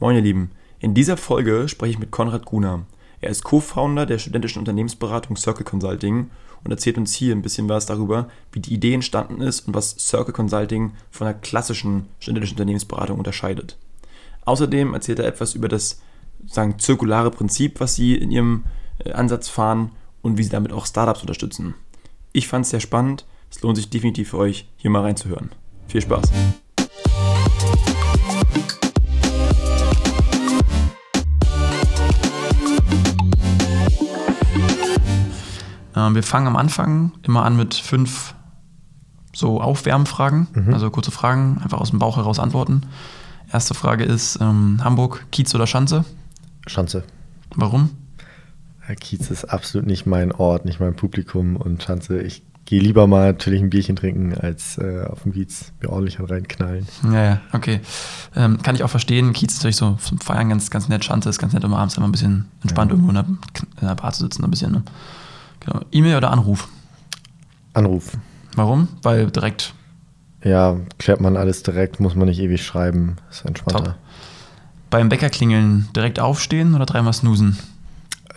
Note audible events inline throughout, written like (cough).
Moin ihr Lieben, in dieser Folge spreche ich mit Konrad Gruner. Er ist Co-Founder der studentischen Unternehmensberatung Circle Consulting und erzählt uns hier ein bisschen was darüber, wie die Idee entstanden ist und was Circle Consulting von der klassischen studentischen Unternehmensberatung unterscheidet. Außerdem erzählt er etwas über das sagen, zirkulare Prinzip, was sie in ihrem äh, Ansatz fahren und wie sie damit auch Startups unterstützen. Ich fand es sehr spannend, es lohnt sich definitiv für euch, hier mal reinzuhören. Viel Spaß! Wir fangen am Anfang immer an mit fünf so Aufwärmfragen, mhm. also kurze Fragen, einfach aus dem Bauch heraus antworten. Erste Frage ist: ähm, Hamburg, Kiez oder Schanze? Schanze. Warum? Kiez ist absolut nicht mein Ort, nicht mein Publikum und Schanze, ich gehe lieber mal natürlich ein Bierchen trinken, als äh, auf dem Kiez mir ordentlich reinknallen. Ja, ja, okay. Ähm, kann ich auch verstehen. Kiez ist natürlich so zum Feiern ganz, ganz nett. Schanze ist ganz nett, um abends immer ein bisschen entspannt ja. irgendwo in der, in der Bar zu sitzen, ein bisschen. Ne? Genau. E-Mail oder Anruf? Anruf. Warum? Weil direkt. Ja, klärt man alles direkt, muss man nicht ewig schreiben. Ist entspannter. Top. Beim Wecker klingeln direkt aufstehen oder dreimal snoosen?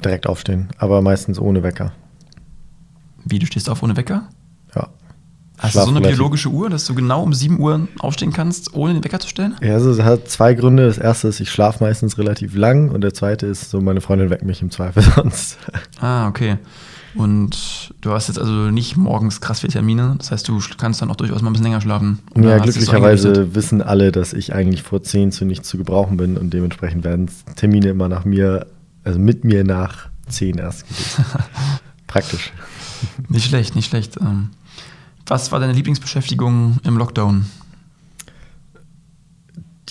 Direkt aufstehen, aber meistens ohne Wecker. Wie, du stehst auf ohne Wecker? Hast du so eine biologische Uhr, dass du genau um 7 Uhr aufstehen kannst, ohne den Wecker zu stellen? Ja, also es hat zwei Gründe. Das erste ist, ich schlafe meistens relativ lang und der zweite ist, so meine Freundin weckt mich im Zweifel (laughs) sonst. Ah, okay. Und du hast jetzt also nicht morgens krass viele Termine. Das heißt, du kannst dann auch durchaus mal ein bisschen länger schlafen. ja, glücklicherweise so wissen alle, dass ich eigentlich vor 10 zu nichts zu gebrauchen bin und dementsprechend werden Termine immer nach mir, also mit mir nach 10 erst (laughs) gelegt. Praktisch. Nicht schlecht, nicht schlecht. Ähm, was war deine Lieblingsbeschäftigung im Lockdown?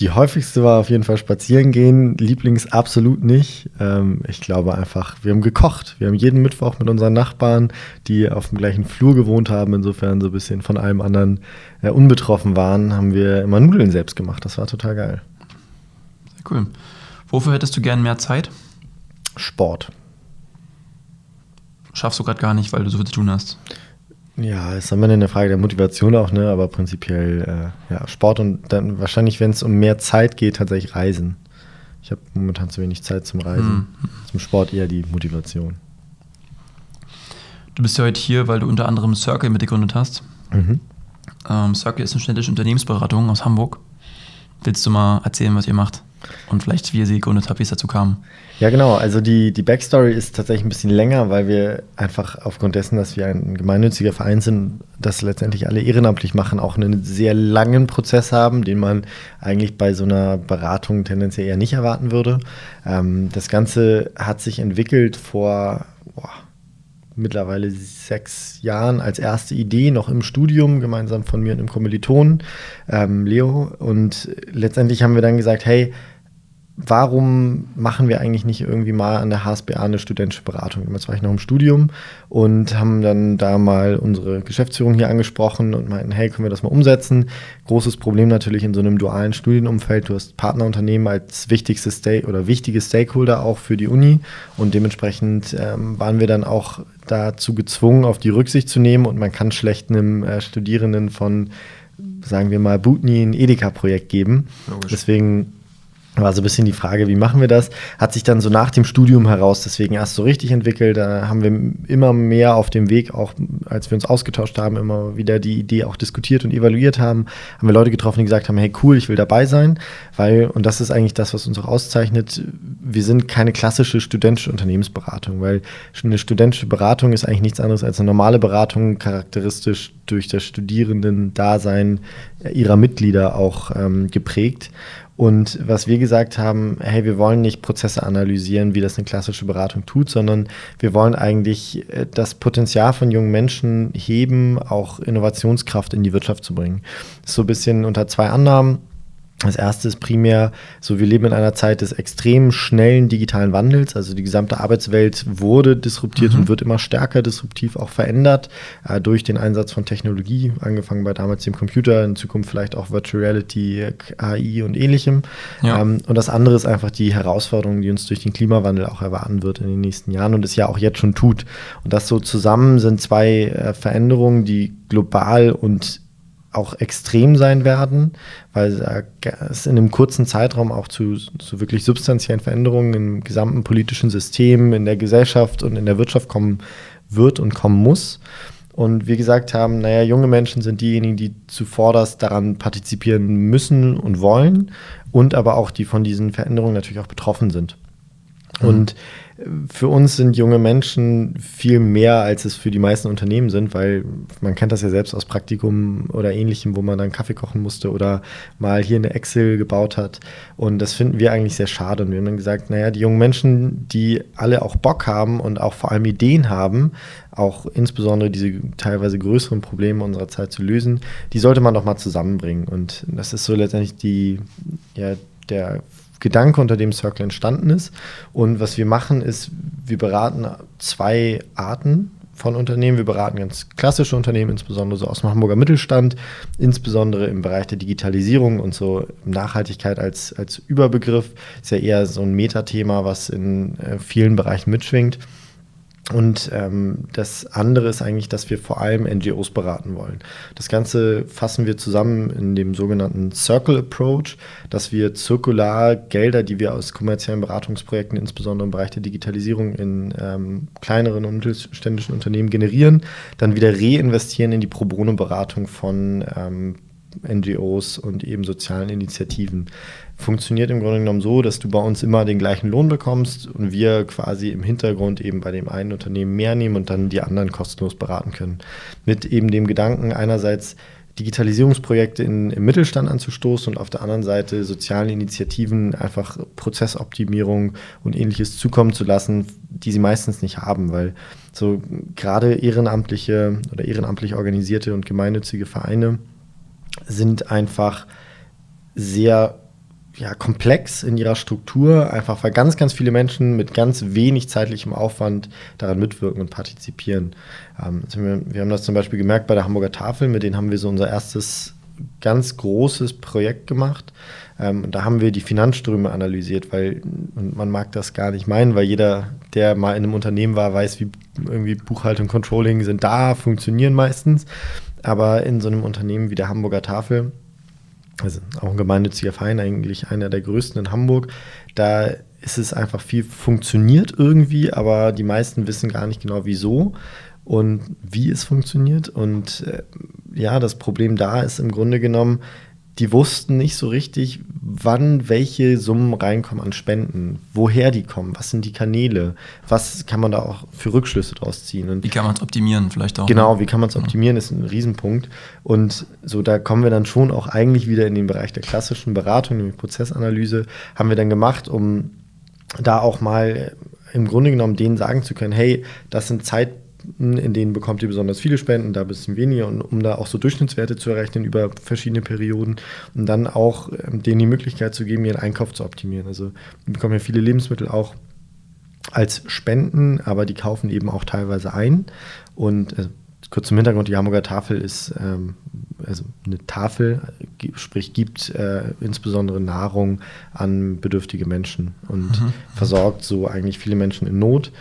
Die häufigste war auf jeden Fall spazieren gehen. Lieblings absolut nicht. Ähm, ich glaube einfach, wir haben gekocht. Wir haben jeden Mittwoch mit unseren Nachbarn, die auf dem gleichen Flur gewohnt haben, insofern so ein bisschen von allem anderen äh, unbetroffen waren, haben wir immer Nudeln selbst gemacht. Das war total geil. Sehr cool. Wofür hättest du gern mehr Zeit? Sport. Schaffst du gerade gar nicht, weil du so viel zu tun hast. Ja, ist am Ende eine Frage der Motivation auch, ne? aber prinzipiell äh, ja, Sport und dann wahrscheinlich, wenn es um mehr Zeit geht, tatsächlich Reisen. Ich habe momentan zu wenig Zeit zum Reisen. Mhm. Zum Sport eher die Motivation. Du bist ja heute hier, weil du unter anderem Circle mitgegründet hast. Mhm. Ähm, Circle ist eine ständische Unternehmensberatung aus Hamburg. Willst du mal erzählen, was ihr macht? Und vielleicht, wie habt, wie es dazu kam? Ja, genau. Also die, die Backstory ist tatsächlich ein bisschen länger, weil wir einfach aufgrund dessen, dass wir ein gemeinnütziger Verein sind, das letztendlich alle ehrenamtlich machen, auch einen sehr langen Prozess haben, den man eigentlich bei so einer Beratung tendenziell eher nicht erwarten würde. Ähm, das Ganze hat sich entwickelt vor boah, mittlerweile sechs Jahren als erste Idee, noch im Studium, gemeinsam von mir und einem Kommilitonen, ähm, Leo. Und letztendlich haben wir dann gesagt, hey, warum machen wir eigentlich nicht irgendwie mal an der HSBA eine studentische Beratung? Damals war ich noch im Studium und haben dann da mal unsere Geschäftsführung hier angesprochen und meinten, hey, können wir das mal umsetzen? Großes Problem natürlich in so einem dualen Studienumfeld. Du hast Partnerunternehmen als wichtigste Stake oder wichtige Stakeholder auch für die Uni und dementsprechend ähm, waren wir dann auch dazu gezwungen, auf die Rücksicht zu nehmen und man kann schlecht einem äh, Studierenden von sagen wir mal, Butni ein Edeka-Projekt geben. Logisch. Deswegen war so ein bisschen die Frage, wie machen wir das? Hat sich dann so nach dem Studium heraus deswegen erst so richtig entwickelt. Da haben wir immer mehr auf dem Weg, auch als wir uns ausgetauscht haben, immer wieder die Idee auch diskutiert und evaluiert haben, haben wir Leute getroffen, die gesagt haben, hey cool, ich will dabei sein, weil, und das ist eigentlich das, was uns auch auszeichnet, wir sind keine klassische studentische Unternehmensberatung, weil eine studentische Beratung ist eigentlich nichts anderes als eine normale Beratung, charakteristisch durch das Studierenden-Dasein ihrer Mitglieder auch ähm, geprägt. Und was wir gesagt haben, hey, wir wollen nicht Prozesse analysieren, wie das eine klassische Beratung tut, sondern wir wollen eigentlich äh, das Potenzial von jungen Menschen heben, auch Innovationskraft in die Wirtschaft zu bringen. So ein bisschen unter zwei Annahmen. Das erste ist primär, so wir leben in einer Zeit des extrem schnellen digitalen Wandels. Also die gesamte Arbeitswelt wurde disruptiert mhm. und wird immer stärker disruptiv auch verändert äh, durch den Einsatz von Technologie, angefangen bei damals dem Computer, in Zukunft vielleicht auch Virtual Reality, AI und ähnlichem. Ja. Ähm, und das andere ist einfach die Herausforderung, die uns durch den Klimawandel auch erwarten wird in den nächsten Jahren und es ja auch jetzt schon tut. Und das so zusammen sind zwei äh, Veränderungen, die global und auch extrem sein werden, weil es in einem kurzen Zeitraum auch zu, zu wirklich substanziellen Veränderungen im gesamten politischen System, in der Gesellschaft und in der Wirtschaft kommen wird und kommen muss. Und wir gesagt haben, naja, junge Menschen sind diejenigen, die zuvorderst daran partizipieren müssen und wollen und aber auch die von diesen Veränderungen natürlich auch betroffen sind. Mhm. Und für uns sind junge Menschen viel mehr, als es für die meisten Unternehmen sind, weil man kennt das ja selbst aus Praktikum oder ähnlichem, wo man dann Kaffee kochen musste oder mal hier eine Excel gebaut hat. Und das finden wir eigentlich sehr schade. Und wir haben dann gesagt, naja, die jungen Menschen, die alle auch Bock haben und auch vor allem Ideen haben, auch insbesondere diese teilweise größeren Probleme unserer Zeit zu lösen, die sollte man doch mal zusammenbringen. Und das ist so letztendlich die, ja, der Gedanke, unter dem Circle entstanden ist. Und was wir machen, ist, wir beraten zwei Arten von Unternehmen. Wir beraten ganz klassische Unternehmen, insbesondere so aus dem Hamburger Mittelstand, insbesondere im Bereich der Digitalisierung und so Nachhaltigkeit als, als Überbegriff. Ist ja eher so ein Metathema, was in äh, vielen Bereichen mitschwingt. Und ähm, das andere ist eigentlich, dass wir vor allem NGOs beraten wollen. Das Ganze fassen wir zusammen in dem sogenannten Circle Approach, dass wir zirkular Gelder, die wir aus kommerziellen Beratungsprojekten, insbesondere im Bereich der Digitalisierung in ähm, kleineren und mittelständischen Unternehmen generieren, dann wieder reinvestieren in die Pro Bono-Beratung von ähm, NGOs und eben sozialen Initiativen funktioniert im Grunde genommen so, dass du bei uns immer den gleichen Lohn bekommst und wir quasi im Hintergrund eben bei dem einen Unternehmen mehr nehmen und dann die anderen kostenlos beraten können. Mit eben dem Gedanken einerseits Digitalisierungsprojekte in, im Mittelstand anzustoßen und auf der anderen Seite sozialen Initiativen einfach Prozessoptimierung und ähnliches zukommen zu lassen, die sie meistens nicht haben, weil so gerade ehrenamtliche oder ehrenamtlich organisierte und gemeinnützige Vereine sind einfach sehr ja, komplex in ihrer Struktur, einfach weil ganz, ganz viele Menschen mit ganz wenig zeitlichem Aufwand daran mitwirken und partizipieren. Ähm, also wir, haben das zum Beispiel gemerkt bei der Hamburger Tafel, mit denen haben wir so unser erstes ganz großes Projekt gemacht. Ähm, und da haben wir die Finanzströme analysiert, weil man mag das gar nicht meinen, weil jeder, der mal in einem Unternehmen war, weiß, wie irgendwie Buchhaltung, Controlling sind da, funktionieren meistens. Aber in so einem Unternehmen wie der Hamburger Tafel, also auch ein gemeinnütziger Verein, eigentlich einer der größten in Hamburg, da ist es einfach viel funktioniert irgendwie, aber die meisten wissen gar nicht genau wieso und wie es funktioniert. Und äh, ja, das Problem da ist im Grunde genommen, die wussten nicht so richtig, wann welche Summen reinkommen an Spenden, woher die kommen, was sind die Kanäle, was kann man da auch für Rückschlüsse draus ziehen. Und wie kann man es optimieren vielleicht auch? Genau, ne? wie kann man es optimieren, ist ein Riesenpunkt. Und so, da kommen wir dann schon auch eigentlich wieder in den Bereich der klassischen Beratung, nämlich Prozessanalyse, haben wir dann gemacht, um da auch mal im Grunde genommen denen sagen zu können, hey, das sind Zeit, in denen bekommt ihr besonders viele Spenden, da ein bisschen weniger, und um da auch so Durchschnittswerte zu errechnen über verschiedene Perioden und dann auch ähm, denen die Möglichkeit zu geben, ihren Einkauf zu optimieren. Also wir bekommen ja viele Lebensmittel auch als Spenden, aber die kaufen eben auch teilweise ein. Und äh, kurz zum Hintergrund, die Hamburger Tafel ist ähm, also eine Tafel, sprich gibt äh, insbesondere Nahrung an bedürftige Menschen und mhm. versorgt so eigentlich viele Menschen in Not.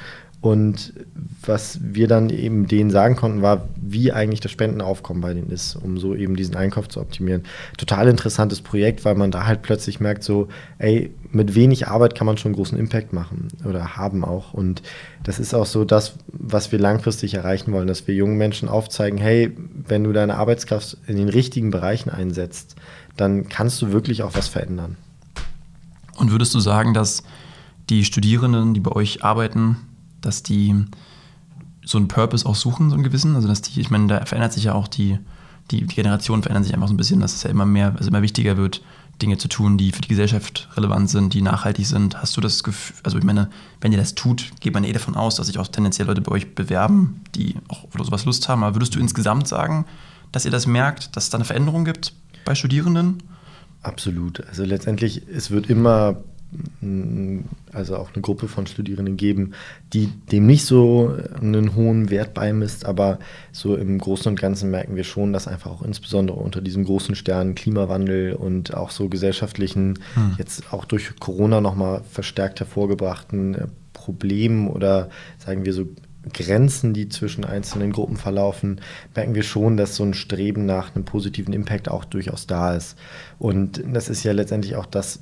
Und was wir dann eben denen sagen konnten, war, wie eigentlich das Spendenaufkommen bei denen ist, um so eben diesen Einkauf zu optimieren. Total interessantes Projekt, weil man da halt plötzlich merkt, so, ey, mit wenig Arbeit kann man schon großen Impact machen oder haben auch. Und das ist auch so das, was wir langfristig erreichen wollen, dass wir jungen Menschen aufzeigen, hey, wenn du deine Arbeitskraft in den richtigen Bereichen einsetzt, dann kannst du wirklich auch was verändern. Und würdest du sagen, dass die Studierenden, die bei euch arbeiten, dass die so einen Purpose auch suchen, so einen gewissen. Also dass die, ich meine, da verändert sich ja auch die, die, die Generationen verändern sich einfach so ein bisschen, dass es ja immer mehr, also immer wichtiger wird, Dinge zu tun, die für die Gesellschaft relevant sind, die nachhaltig sind. Hast du das Gefühl, also ich meine, wenn ihr das tut, geht man eh davon aus, dass sich auch tendenziell Leute bei euch bewerben, die auch oder sowas Lust haben. Aber würdest du insgesamt sagen, dass ihr das merkt, dass es da eine Veränderung gibt bei Studierenden? Absolut. Also letztendlich, es wird immer also auch eine Gruppe von Studierenden geben, die dem nicht so einen hohen Wert beimisst, aber so im Großen und Ganzen merken wir schon, dass einfach auch insbesondere unter diesem großen Stern Klimawandel und auch so gesellschaftlichen, hm. jetzt auch durch Corona nochmal verstärkt hervorgebrachten äh, Problemen oder sagen wir so Grenzen, die zwischen einzelnen Gruppen verlaufen, merken wir schon, dass so ein Streben nach einem positiven Impact auch durchaus da ist. Und das ist ja letztendlich auch das,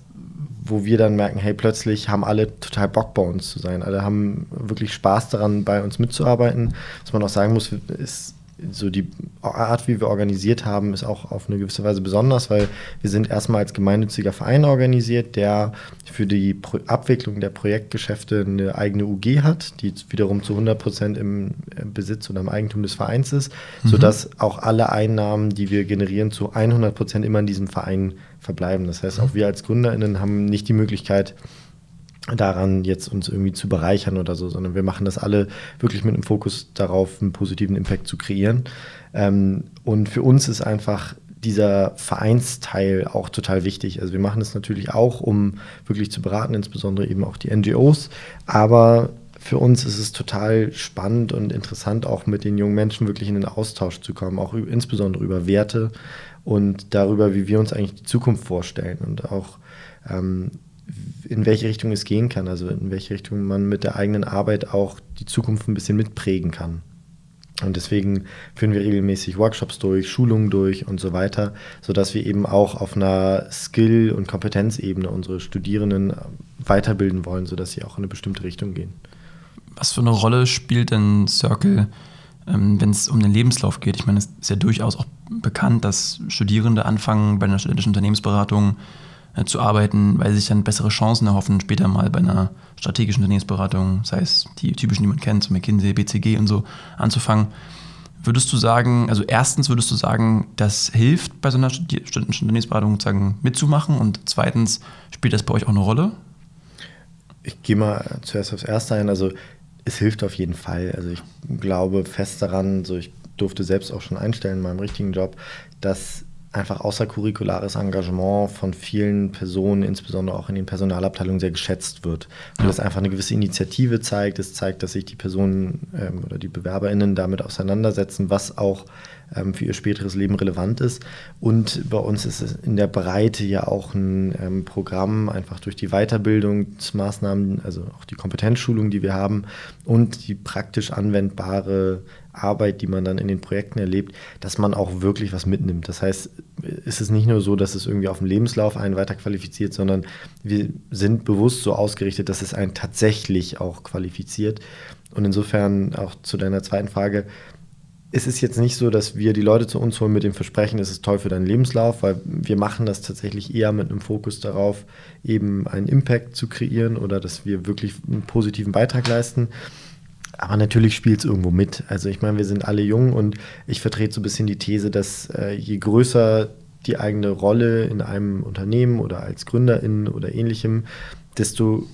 wo wir dann merken, hey, plötzlich haben alle total Bock bei uns zu sein. Alle haben wirklich Spaß daran, bei uns mitzuarbeiten. Was man auch sagen muss, ist so die Art, wie wir organisiert haben, ist auch auf eine gewisse Weise besonders, weil wir sind erstmal als gemeinnütziger Verein organisiert, der für die Pro Abwicklung der Projektgeschäfte eine eigene UG hat, die wiederum zu 100 Prozent im Besitz oder im Eigentum des Vereins ist, mhm. sodass auch alle Einnahmen, die wir generieren, zu 100 Prozent immer in diesem Verein verbleiben. Das heißt, auch wir als GründerInnen haben nicht die Möglichkeit, daran jetzt uns irgendwie zu bereichern oder so, sondern wir machen das alle wirklich mit einem Fokus darauf, einen positiven Impact zu kreieren. Ähm, und für uns ist einfach dieser Vereinsteil auch total wichtig. Also wir machen das natürlich auch, um wirklich zu beraten, insbesondere eben auch die NGOs, aber für uns ist es total spannend und interessant, auch mit den jungen Menschen wirklich in den Austausch zu kommen, auch insbesondere über Werte und darüber, wie wir uns eigentlich die Zukunft vorstellen und auch ähm, in welche Richtung es gehen kann, also in welche Richtung man mit der eigenen Arbeit auch die Zukunft ein bisschen mitprägen kann. Und deswegen führen wir regelmäßig Workshops durch, Schulungen durch und so weiter, sodass wir eben auch auf einer Skill- und Kompetenzebene unsere Studierenden weiterbilden wollen, sodass sie auch in eine bestimmte Richtung gehen. Was für eine Rolle spielt denn Circle, wenn es um den Lebenslauf geht? Ich meine, es ist ja durchaus auch bekannt, dass Studierende anfangen bei einer studentischen Unternehmensberatung äh, zu arbeiten, weil sie sich dann bessere Chancen erhoffen, später mal bei einer strategischen Unternehmensberatung, sei es die typischen, die man kennt, so McKinsey, BCG und so, anzufangen. Würdest du sagen, also erstens würdest du sagen, das hilft bei so einer studentischen Unternehmensberatung sozusagen mitzumachen und zweitens spielt das bei euch auch eine Rolle? Ich gehe mal zuerst aufs Erste ein. Also es hilft auf jeden Fall. Also ich glaube fest daran, so ich durfte selbst auch schon einstellen in meinem richtigen Job, dass einfach außercurriculares Engagement von vielen Personen, insbesondere auch in den Personalabteilungen, sehr geschätzt wird. Weil ja. es einfach eine gewisse Initiative zeigt. Es zeigt, dass sich die Personen ähm, oder die BewerberInnen damit auseinandersetzen, was auch für ihr späteres Leben relevant ist. Und bei uns ist es in der Breite ja auch ein ähm, Programm, einfach durch die Weiterbildungsmaßnahmen, also auch die Kompetenzschulung, die wir haben und die praktisch anwendbare Arbeit, die man dann in den Projekten erlebt, dass man auch wirklich was mitnimmt. Das heißt, es ist nicht nur so, dass es irgendwie auf dem Lebenslauf einen weiter qualifiziert, sondern wir sind bewusst so ausgerichtet, dass es einen tatsächlich auch qualifiziert. Und insofern auch zu deiner zweiten Frage, es ist jetzt nicht so, dass wir die Leute zu uns holen mit dem Versprechen, es ist toll für deinen Lebenslauf, weil wir machen das tatsächlich eher mit einem Fokus darauf, eben einen Impact zu kreieren oder dass wir wirklich einen positiven Beitrag leisten. Aber natürlich spielt es irgendwo mit. Also ich meine, wir sind alle jung und ich vertrete so ein bisschen die These, dass äh, je größer die eigene Rolle in einem Unternehmen oder als Gründerin oder ähnlichem, desto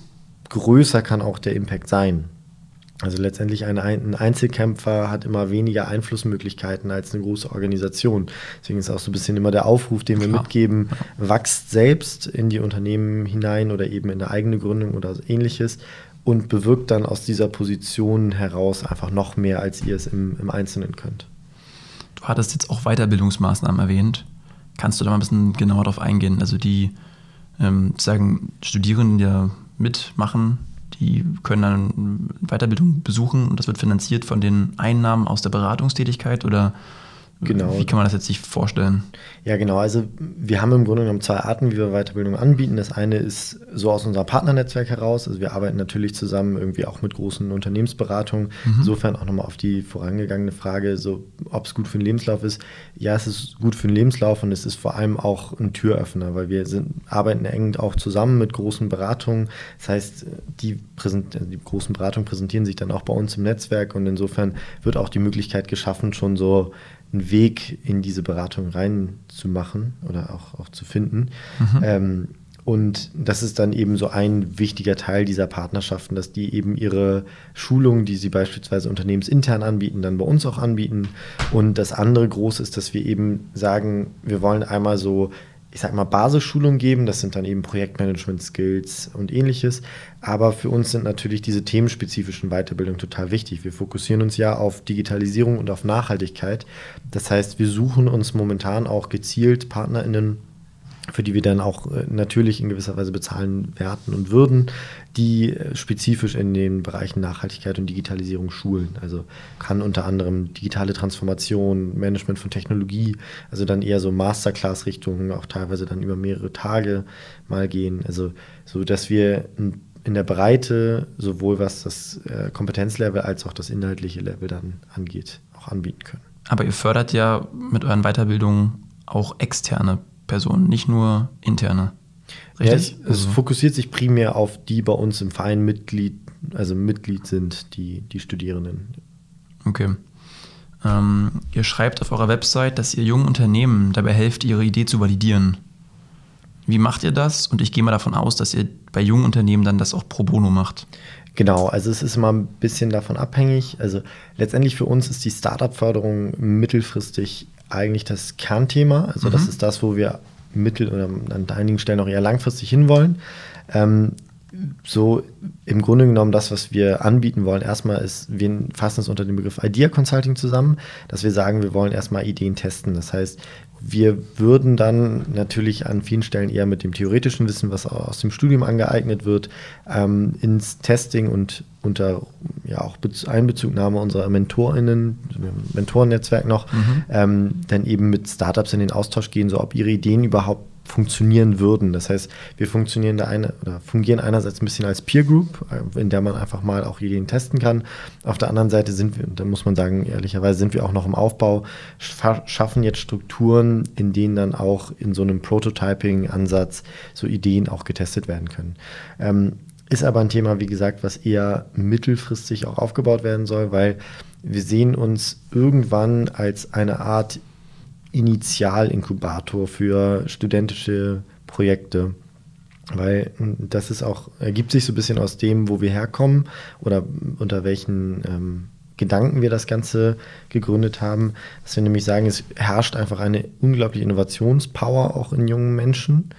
größer kann auch der Impact sein. Also letztendlich ein, ein Einzelkämpfer hat immer weniger Einflussmöglichkeiten als eine große Organisation. Deswegen ist auch so ein bisschen immer der Aufruf, den wir Klar. mitgeben, wächst selbst in die Unternehmen hinein oder eben in eine eigene Gründung oder ähnliches und bewirkt dann aus dieser Position heraus einfach noch mehr, als ihr es im, im Einzelnen könnt. Du hattest jetzt auch Weiterbildungsmaßnahmen erwähnt. Kannst du da mal ein bisschen genauer darauf eingehen? Also die ähm, sagen Studierenden, die ja mitmachen, die können dann Weiterbildung besuchen und das wird finanziert von den Einnahmen aus der Beratungstätigkeit oder Genau. Wie kann man das jetzt sich vorstellen? Ja, genau. Also wir haben im Grunde genommen zwei Arten, wie wir Weiterbildung anbieten. Das eine ist so aus unserem Partnernetzwerk heraus. Also wir arbeiten natürlich zusammen irgendwie auch mit großen Unternehmensberatungen. Mhm. Insofern auch nochmal auf die vorangegangene Frage, so ob es gut für den Lebenslauf ist. Ja, es ist gut für den Lebenslauf und es ist vor allem auch ein Türöffner, weil wir sind, arbeiten eng auch zusammen mit großen Beratungen. Das heißt, die, präsent, die großen Beratungen präsentieren sich dann auch bei uns im Netzwerk und insofern wird auch die Möglichkeit geschaffen, schon so einen Weg in diese Beratung reinzumachen oder auch, auch zu finden. Mhm. Ähm, und das ist dann eben so ein wichtiger Teil dieser Partnerschaften, dass die eben ihre Schulungen, die sie beispielsweise unternehmensintern anbieten, dann bei uns auch anbieten. Und das andere große ist, dass wir eben sagen, wir wollen einmal so ich sag mal, Basisschulung geben. Das sind dann eben Projektmanagement-Skills und ähnliches. Aber für uns sind natürlich diese themenspezifischen Weiterbildungen total wichtig. Wir fokussieren uns ja auf Digitalisierung und auf Nachhaltigkeit. Das heißt, wir suchen uns momentan auch gezielt PartnerInnen für die wir dann auch äh, natürlich in gewisser Weise bezahlen werden und würden, die äh, spezifisch in den Bereichen Nachhaltigkeit und Digitalisierung schulen. Also kann unter anderem digitale Transformation, Management von Technologie, also dann eher so Masterclass-Richtungen, auch teilweise dann über mehrere Tage mal gehen. Also so, dass wir in der Breite sowohl was das äh, Kompetenzlevel als auch das inhaltliche Level dann angeht, auch anbieten können. Aber ihr fördert ja mit euren Weiterbildungen auch externe Personen, nicht nur interne. Richtig? Ja, es, also. fokussiert sich primär auf die bei uns im Verein Mitglied, also Mitglied sind, die, die Studierenden. Okay. Ähm, ihr schreibt auf eurer Website, dass ihr jungen Unternehmen dabei helft, ihre Idee zu validieren. Wie macht ihr das? Und ich gehe mal davon aus, dass ihr bei jungen Unternehmen dann das auch pro bono macht. Genau, also es ist immer ein bisschen davon abhängig. Also letztendlich für uns ist die Startup-Förderung mittelfristig eigentlich das Kernthema. Also mhm. das ist das, wo wir mittel- oder an einigen Stellen auch eher langfristig hinwollen. Ähm, so im Grunde genommen das, was wir anbieten wollen, erstmal ist, wir fassen es unter dem Begriff Idea Consulting zusammen, dass wir sagen, wir wollen erstmal Ideen testen. Das heißt, wir würden dann natürlich an vielen Stellen eher mit dem theoretischen Wissen, was aus dem Studium angeeignet wird, ähm, ins Testing und unter ja auch Einbezugnahme unserer MentorInnen, Mentorennetzwerk noch, mhm. ähm, dann eben mit Startups in den Austausch gehen, so ob ihre Ideen überhaupt funktionieren würden. Das heißt, wir funktionieren da eine oder fungieren einerseits ein bisschen als Peer Group, äh, in der man einfach mal auch Ideen testen kann. Auf der anderen Seite sind wir, da muss man sagen, ehrlicherweise sind wir auch noch im Aufbau, schaffen jetzt Strukturen, in denen dann auch in so einem Prototyping-Ansatz so Ideen auch getestet werden können. Ähm, ist aber ein Thema, wie gesagt, was eher mittelfristig auch aufgebaut werden soll, weil wir sehen uns irgendwann als eine Art Initialinkubator für studentische Projekte. Weil das ist auch, ergibt sich so ein bisschen aus dem, wo wir herkommen oder unter welchen ähm, Gedanken wir das Ganze gegründet haben, dass wir nämlich sagen, es herrscht einfach eine unglaubliche Innovationspower auch in jungen Menschen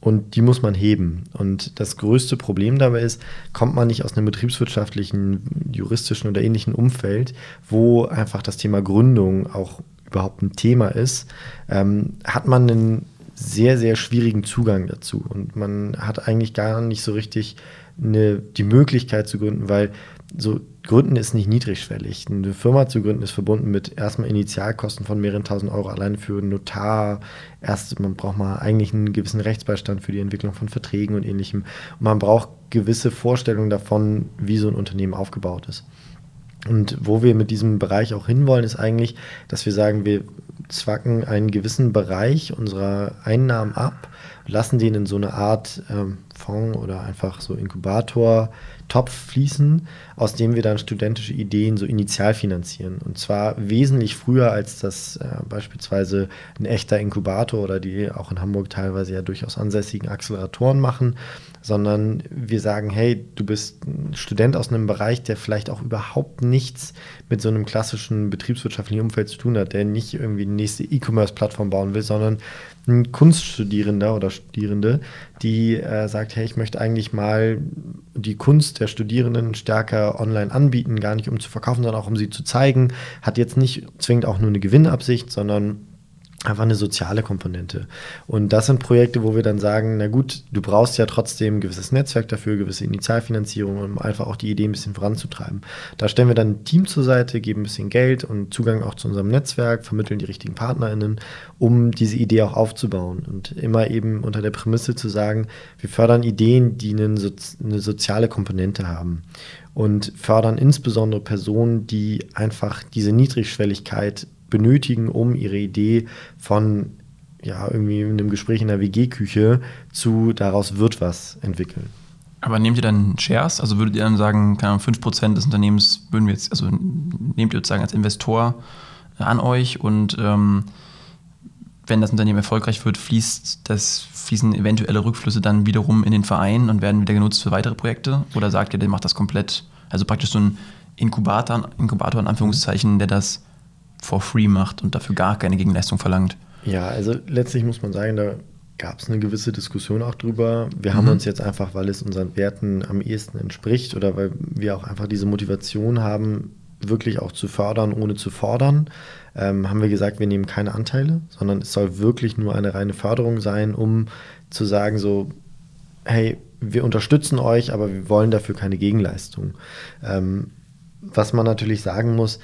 und die muss man heben. Und das größte Problem dabei ist, kommt man nicht aus einem betriebswirtschaftlichen, juristischen oder ähnlichen Umfeld, wo einfach das Thema Gründung auch überhaupt ein Thema ist, ähm, hat man einen sehr, sehr schwierigen Zugang dazu. Und man hat eigentlich gar nicht so richtig eine, die Möglichkeit zu gründen, weil so Gründen ist nicht niedrigschwellig. Eine Firma zu gründen ist verbunden mit erstmal Initialkosten von mehreren tausend Euro alleine für einen Notar. Erst, man braucht mal eigentlich einen gewissen Rechtsbeistand für die Entwicklung von Verträgen und ähnlichem. Und man braucht gewisse Vorstellungen davon, wie so ein Unternehmen aufgebaut ist. Und wo wir mit diesem Bereich auch hinwollen, ist eigentlich, dass wir sagen, wir zwacken einen gewissen Bereich unserer Einnahmen ab, lassen den in so eine Art ähm, Fonds oder einfach so Inkubator Topf fließen, aus dem wir dann studentische Ideen so initial finanzieren. Und zwar wesentlich früher, als das äh, beispielsweise ein echter Inkubator oder die auch in Hamburg teilweise ja durchaus ansässigen Acceleratoren machen, sondern wir sagen, hey, du bist ein Student aus einem Bereich, der vielleicht auch überhaupt nichts mit so einem klassischen betriebswirtschaftlichen Umfeld zu tun hat, der nicht irgendwie die nächste E-Commerce-Plattform bauen will, sondern ein Kunststudierender oder Studierende, die äh, sagt, hey, ich möchte eigentlich mal die Kunst der Studierenden stärker online anbieten, gar nicht um zu verkaufen, sondern auch um sie zu zeigen, hat jetzt nicht zwingend auch nur eine Gewinnabsicht, sondern einfach eine soziale Komponente. Und das sind Projekte, wo wir dann sagen, na gut, du brauchst ja trotzdem ein gewisses Netzwerk dafür, gewisse Initialfinanzierung, um einfach auch die Idee ein bisschen voranzutreiben. Da stellen wir dann ein Team zur Seite, geben ein bisschen Geld und Zugang auch zu unserem Netzwerk, vermitteln die richtigen PartnerInnen, um diese Idee auch aufzubauen. Und immer eben unter der Prämisse zu sagen, wir fördern Ideen, die eine, eine soziale Komponente haben und fördern insbesondere Personen, die einfach diese Niedrigschwelligkeit benötigen, um ihre Idee von ja, irgendwie einem Gespräch in der WG-Küche zu daraus wird was entwickeln. Aber nehmt ihr dann Shares? Also würdet ihr dann sagen, keine Ahnung, 5% des Unternehmens würden wir jetzt, also nehmt ihr sozusagen als Investor an euch und ähm, wenn das Unternehmen erfolgreich wird, fließt das, fließen eventuelle Rückflüsse dann wiederum in den Verein und werden wieder genutzt für weitere Projekte? Oder sagt ihr, der macht das komplett, also praktisch so ein Inkubator, Inkubator in Anführungszeichen, der das for free macht und dafür gar keine Gegenleistung verlangt. Ja, also letztlich muss man sagen, da gab es eine gewisse Diskussion auch drüber. Wir mhm. haben uns jetzt einfach, weil es unseren Werten am ehesten entspricht oder weil wir auch einfach diese Motivation haben, wirklich auch zu fördern, ohne zu fordern, ähm, haben wir gesagt, wir nehmen keine Anteile, sondern es soll wirklich nur eine reine Förderung sein, um zu sagen, so, hey, wir unterstützen euch, aber wir wollen dafür keine Gegenleistung. Ähm, was man natürlich sagen muss,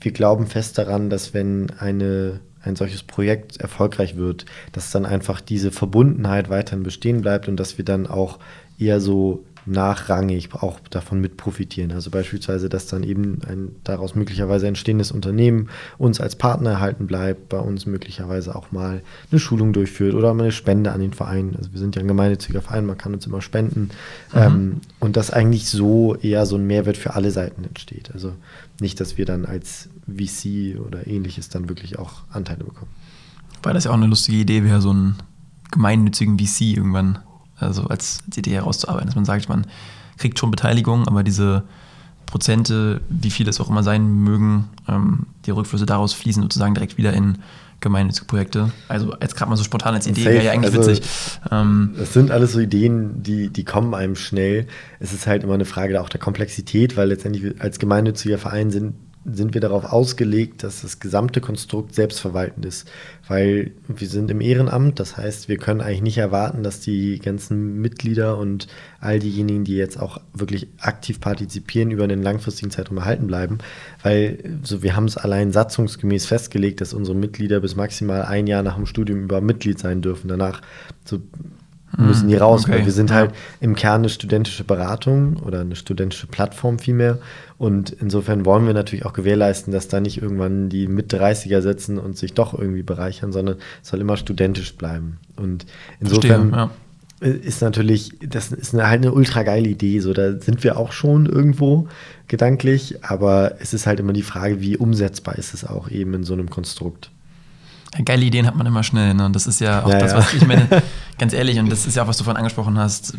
wir glauben fest daran, dass wenn eine, ein solches Projekt erfolgreich wird, dass dann einfach diese Verbundenheit weiterhin bestehen bleibt und dass wir dann auch eher so nachrangig auch davon mit profitieren. Also beispielsweise, dass dann eben ein daraus möglicherweise entstehendes Unternehmen uns als Partner erhalten bleibt, bei uns möglicherweise auch mal eine Schulung durchführt oder mal eine Spende an den Verein. Also wir sind ja ein gemeinnütziger Verein, man kann uns immer spenden. Mhm. Ähm, und dass eigentlich so eher so ein Mehrwert für alle Seiten entsteht. Also nicht, dass wir dann als VC oder ähnliches dann wirklich auch Anteile bekommen. Weil das ja auch eine lustige Idee wäre, so einen gemeinnützigen VC irgendwann also als, als Idee herauszuarbeiten, dass man sagt, man kriegt schon Beteiligung, aber diese Prozente, wie viel es auch immer sein mögen, ähm, die Rückflüsse daraus fließen sozusagen direkt wieder in gemeinnützige Projekte. Also jetzt gerade mal so spontan als Idee wäre ja eigentlich also, witzig. Ähm, das sind alles so Ideen, die, die kommen einem schnell. Es ist halt immer eine Frage auch der Komplexität, weil letztendlich als gemeinnütziger Verein sind sind wir darauf ausgelegt, dass das gesamte Konstrukt selbstverwaltend ist. Weil wir sind im Ehrenamt, das heißt, wir können eigentlich nicht erwarten, dass die ganzen Mitglieder und all diejenigen, die jetzt auch wirklich aktiv partizipieren, über einen langfristigen Zeitraum erhalten bleiben. Weil so, wir haben es allein satzungsgemäß festgelegt, dass unsere Mitglieder bis maximal ein Jahr nach dem Studium über Mitglied sein dürfen. Danach so müssen die raus, okay. weil wir sind halt im Kern eine studentische Beratung oder eine studentische Plattform vielmehr. Und insofern wollen wir natürlich auch gewährleisten, dass da nicht irgendwann die Mit-30er sitzen und sich doch irgendwie bereichern, sondern es soll immer studentisch bleiben. Und insofern Verstehe, ja. ist natürlich, das ist eine, halt eine ultra geile Idee. So, da sind wir auch schon irgendwo gedanklich, aber es ist halt immer die Frage, wie umsetzbar ist es auch eben in so einem Konstrukt. Geile Ideen hat man immer schnell. Ne? Und das ist ja auch ja, das, was ja. ich meine, (laughs) ganz ehrlich, und das ist ja auch, was du vorhin angesprochen hast.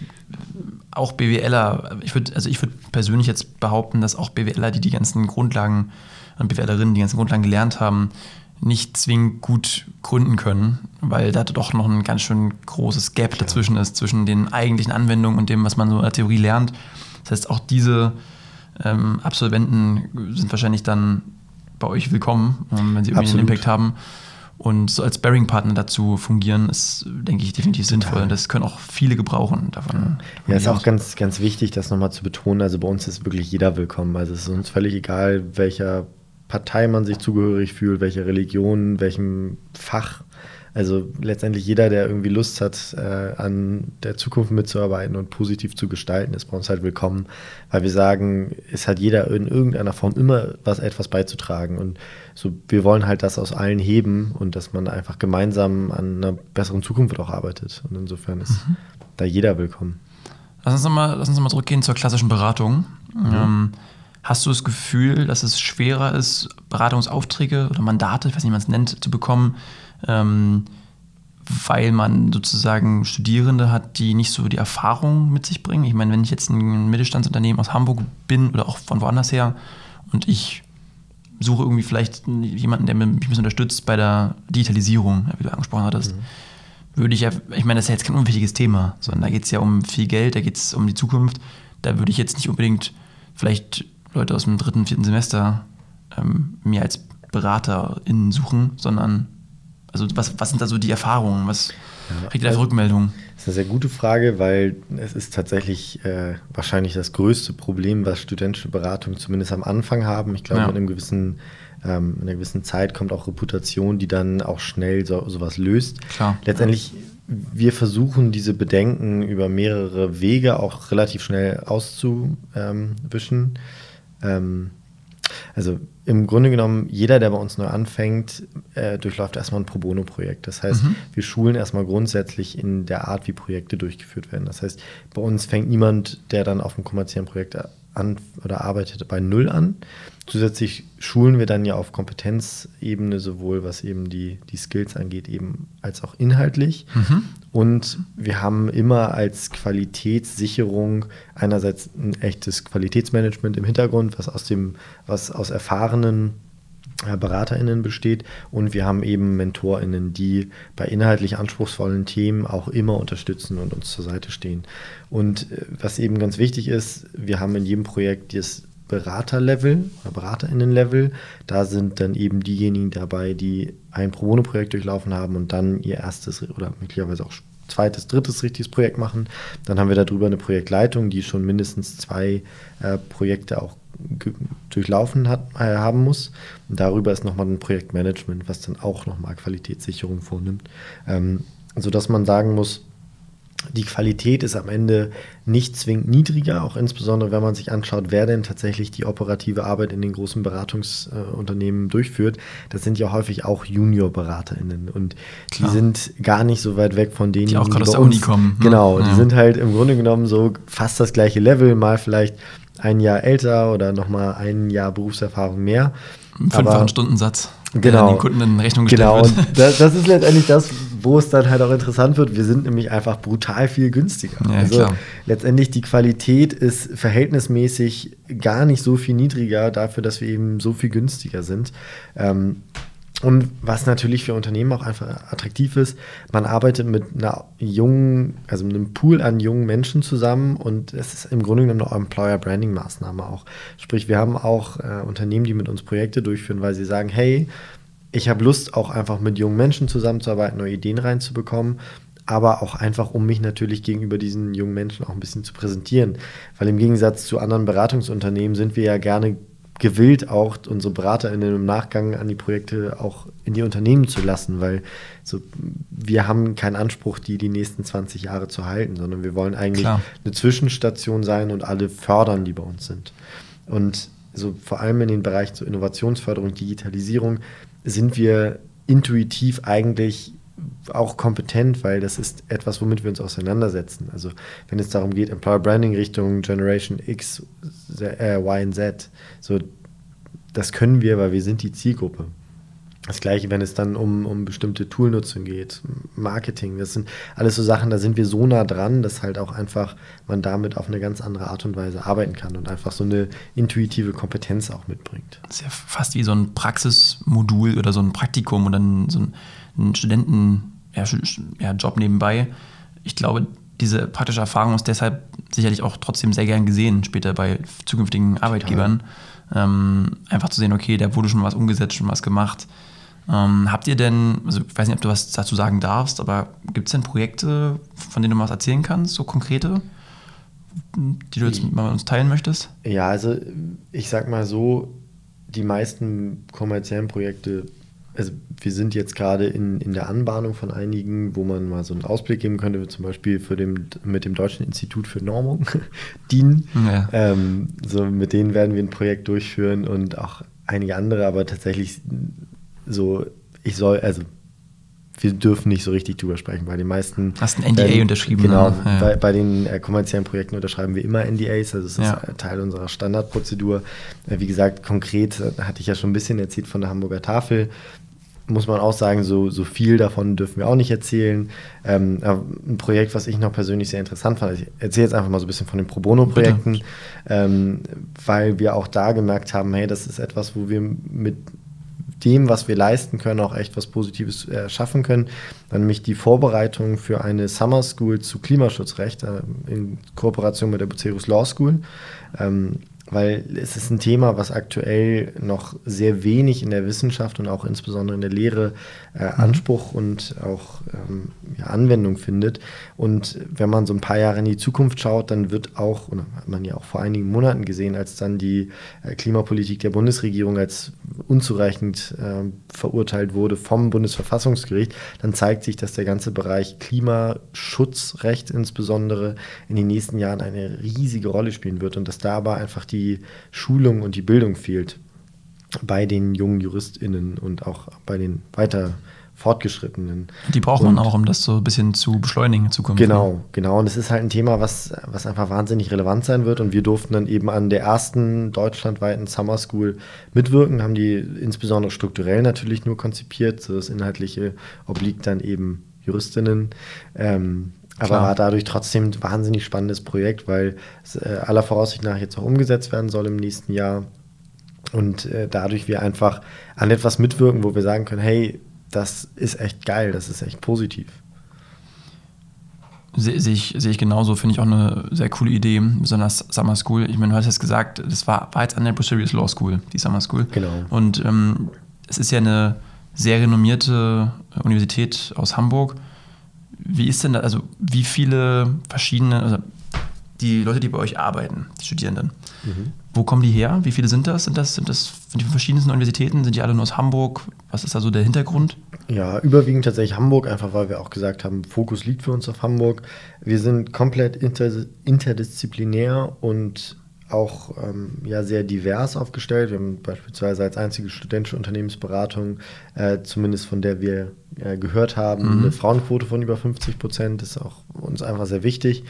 Auch BWLer, ich würde, also ich würde persönlich jetzt behaupten, dass auch BWLer, die die ganzen Grundlagen und BWLerinnen die ganzen Grundlagen gelernt haben, nicht zwingend gut gründen können, weil da doch noch ein ganz schön großes Gap dazwischen ist, zwischen den eigentlichen Anwendungen und dem, was man so in der Theorie lernt. Das heißt, auch diese ähm, Absolventen sind wahrscheinlich dann bei euch willkommen, ähm, wenn sie irgendwie Absolut. einen Impact haben. Und so als Bearing-Partner dazu fungieren, ist, denke ich, definitiv Total. sinnvoll. Das können auch viele gebrauchen davon. Ja, ist auch ganz, ganz wichtig, das nochmal zu betonen. Also bei uns ist wirklich jeder willkommen. Also es ist uns völlig egal, welcher Partei man sich zugehörig fühlt, welche Religion, welchem Fach. Also letztendlich jeder, der irgendwie Lust hat, äh, an der Zukunft mitzuarbeiten und positiv zu gestalten, ist bei uns halt willkommen, weil wir sagen, es hat jeder in irgendeiner Form immer was etwas beizutragen und so wir wollen halt das aus allen heben und dass man einfach gemeinsam an einer besseren Zukunft auch arbeitet und insofern ist mhm. da jeder willkommen. Lass uns nochmal noch zurückgehen zur klassischen Beratung. Mhm. Ähm, hast du das Gefühl, dass es schwerer ist, Beratungsaufträge oder Mandate, ich weiß nicht, wie man es nennt, zu bekommen, ähm, weil man sozusagen Studierende hat, die nicht so die Erfahrung mit sich bringen. Ich meine, wenn ich jetzt ein Mittelstandsunternehmen aus Hamburg bin oder auch von woanders her und ich suche irgendwie vielleicht jemanden, der mich ein bisschen unterstützt bei der Digitalisierung, wie du angesprochen hattest, mhm. würde ich ja, ich meine, das ist ja jetzt kein unwichtiges Thema, sondern da geht es ja um viel Geld, da geht es um die Zukunft. Da würde ich jetzt nicht unbedingt vielleicht Leute aus dem dritten, vierten Semester ähm, mir als BeraterInnen suchen, sondern also was, was sind da so die Erfahrungen? Was ja, kriegt ihr da für Rückmeldungen? Das ist eine sehr gute Frage, weil es ist tatsächlich äh, wahrscheinlich das größte Problem, was studentische Beratungen zumindest am Anfang haben. Ich glaube, ja. mit einem gewissen ähm, in einer gewissen Zeit kommt auch Reputation, die dann auch schnell so, sowas löst. Klar. Letztendlich, wir versuchen diese Bedenken über mehrere Wege auch relativ schnell auszuwischen. Ähm, also im Grunde genommen, jeder, der bei uns neu anfängt, äh, durchläuft erstmal ein Pro Bono-Projekt. Das heißt, mhm. wir schulen erstmal grundsätzlich in der Art, wie Projekte durchgeführt werden. Das heißt, bei uns fängt niemand, der dann auf einem kommerziellen Projekt an oder arbeitet, bei Null an. Zusätzlich schulen wir dann ja auf Kompetenzebene sowohl was eben die, die Skills angeht, eben als auch inhaltlich. Mhm. Und wir haben immer als Qualitätssicherung einerseits ein echtes Qualitätsmanagement im Hintergrund, was aus dem, was aus erfahrenen äh, BeraterInnen besteht und wir haben eben MentorInnen, die bei inhaltlich anspruchsvollen Themen auch immer unterstützen und uns zur Seite stehen. Und äh, was eben ganz wichtig ist, wir haben in jedem Projekt das Beraterlevel oder BeraterInnen-Level. Da sind dann eben diejenigen dabei, die ein Pro Bono-Projekt durchlaufen haben und dann ihr erstes oder möglicherweise auch zweites, drittes richtiges Projekt machen. Dann haben wir darüber eine Projektleitung, die schon mindestens zwei äh, Projekte auch durchlaufen hat, äh, haben muss. Und darüber ist nochmal ein Projektmanagement, was dann auch nochmal Qualitätssicherung vornimmt. Ähm, sodass man sagen muss, die Qualität ist am Ende nicht zwingend niedriger, auch insbesondere wenn man sich anschaut, wer denn tatsächlich die operative Arbeit in den großen Beratungsunternehmen äh, durchführt. Das sind ja häufig auch Junior-BeraterInnen und Klar. die sind gar nicht so weit weg von denen, die auch gerade aus der Uni kommen. Ne? Genau, ja. die sind halt im Grunde genommen so fast das gleiche Level, mal vielleicht ein Jahr älter oder nochmal ein Jahr Berufserfahrung mehr. Fünffachen Stundensatz, genau, den Kunden in Rechnung gestellt genau. wird. Genau, das, das, ist letztendlich das, wo es dann halt auch interessant wird. Wir sind nämlich einfach brutal viel günstiger. Ja, also klar. letztendlich die Qualität ist verhältnismäßig gar nicht so viel niedriger dafür, dass wir eben so viel günstiger sind. Ähm, und was natürlich für Unternehmen auch einfach attraktiv ist, man arbeitet mit einer jungen, also mit einem Pool an jungen Menschen zusammen und es ist im Grunde genommen eine Employer Branding Maßnahme auch. Sprich, wir haben auch äh, Unternehmen, die mit uns Projekte durchführen, weil sie sagen, hey, ich habe Lust, auch einfach mit jungen Menschen zusammenzuarbeiten, neue Ideen reinzubekommen aber auch einfach, um mich natürlich gegenüber diesen jungen Menschen auch ein bisschen zu präsentieren. Weil im Gegensatz zu anderen Beratungsunternehmen sind wir ja gerne gewillt, auch unsere BeraterInnen im Nachgang an die Projekte auch in die Unternehmen zu lassen, weil so, wir haben keinen Anspruch, die die nächsten 20 Jahre zu halten, sondern wir wollen eigentlich Klar. eine Zwischenstation sein und alle fördern, die bei uns sind. Und so vor allem in den Bereich zur Innovationsförderung, Digitalisierung sind wir intuitiv eigentlich auch kompetent, weil das ist etwas, womit wir uns auseinandersetzen. Also wenn es darum geht, Employer Branding Richtung Generation X, äh, Y und Z, so das können wir, weil wir sind die Zielgruppe. Das gleiche, wenn es dann um, um bestimmte Toolnutzung geht, Marketing, das sind alles so Sachen, da sind wir so nah dran, dass halt auch einfach man damit auf eine ganz andere Art und Weise arbeiten kann und einfach so eine intuitive Kompetenz auch mitbringt. Das ist ja fast wie so ein Praxismodul oder so ein Praktikum oder ein, so ein einen Studentenjob ja, nebenbei. Ich glaube, diese praktische Erfahrung ist deshalb sicherlich auch trotzdem sehr gern gesehen, später bei zukünftigen Arbeitgebern. Ähm, einfach zu sehen, okay, da wurde schon was umgesetzt, schon was gemacht. Ähm, habt ihr denn, also ich weiß nicht, ob du was dazu sagen darfst, aber gibt es denn Projekte, von denen du mal was erzählen kannst, so konkrete, die du jetzt mal mit uns teilen möchtest? Ja, also ich sag mal so, die meisten kommerziellen Projekte also wir sind jetzt gerade in, in der Anbahnung von einigen, wo man mal so einen Ausblick geben könnte, zum Beispiel für dem, mit dem Deutschen Institut für Normung, (laughs) DIN. Ja. Ähm, so mit denen werden wir ein Projekt durchführen und auch einige andere, aber tatsächlich so, ich soll, also wir dürfen nicht so richtig drüber sprechen. Bei den meisten. Hast ein NDA ähm, unterschrieben? Genau. Ja. Bei, bei, den äh, kommerziellen Projekten unterschreiben wir immer NDAs. Also, es ist ja. Teil unserer Standardprozedur. Äh, wie gesagt, konkret äh, hatte ich ja schon ein bisschen erzählt von der Hamburger Tafel muss man auch sagen, so, so viel davon dürfen wir auch nicht erzählen. Ähm, ein Projekt, was ich noch persönlich sehr interessant fand, ich erzähle jetzt einfach mal so ein bisschen von den Pro Bono-Projekten, ähm, weil wir auch da gemerkt haben, hey, das ist etwas, wo wir mit dem, was wir leisten können, auch echt was Positives äh, schaffen können. Dann nämlich die Vorbereitung für eine Summer School zu Klimaschutzrecht äh, in Kooperation mit der Bucerus Law School. Ähm, weil es ist ein Thema, was aktuell noch sehr wenig in der Wissenschaft und auch insbesondere in der Lehre äh, mhm. Anspruch und auch ähm, ja, Anwendung findet. Und wenn man so ein paar Jahre in die Zukunft schaut, dann wird auch, und hat man ja auch vor einigen Monaten gesehen, als dann die äh, Klimapolitik der Bundesregierung als unzureichend äh, verurteilt wurde vom Bundesverfassungsgericht, dann zeigt sich, dass der ganze Bereich Klimaschutzrecht insbesondere in den nächsten Jahren eine riesige Rolle spielen wird und dass dabei einfach die Schulung und die Bildung fehlt bei den jungen JuristInnen und auch bei den weiter Fortgeschrittenen. Die braucht und, man auch, um das so ein bisschen zu beschleunigen in Zukunft. Genau, genau. Und es ist halt ein Thema, was, was einfach wahnsinnig relevant sein wird. Und wir durften dann eben an der ersten deutschlandweiten Summer School mitwirken, haben die insbesondere strukturell natürlich nur konzipiert. So das Inhaltliche obliegt dann eben Juristinnen. Ähm, aber Klar. war dadurch trotzdem ein wahnsinnig spannendes Projekt, weil es äh, aller Voraussicht nach jetzt auch umgesetzt werden soll im nächsten Jahr. Und äh, dadurch wir einfach an etwas mitwirken, wo wir sagen können, hey, das ist echt geil, das ist echt positiv. Sehe seh ich, seh ich genauso, finde ich auch eine sehr coole Idee, besonders Summer School. Ich meine, du hast jetzt gesagt, das war, war jetzt an der Busharius Law School, die Summer School. Genau. Und ähm, es ist ja eine sehr renommierte Universität aus Hamburg. Wie ist denn da, also wie viele verschiedene, also die Leute, die bei euch arbeiten, die Studierenden, mhm. Wo kommen die her? Wie viele sind das? Sind das, sind das von den verschiedensten Universitäten? Sind die alle nur aus Hamburg? Was ist da so der Hintergrund? Ja, überwiegend tatsächlich Hamburg, einfach weil wir auch gesagt haben, Fokus liegt für uns auf Hamburg. Wir sind komplett inter, interdisziplinär und auch ähm, ja, sehr divers aufgestellt. Wir haben beispielsweise als einzige studentische Unternehmensberatung, äh, zumindest von der wir äh, gehört haben, mhm. eine Frauenquote von über 50 Prozent. Das ist auch uns einfach sehr wichtig.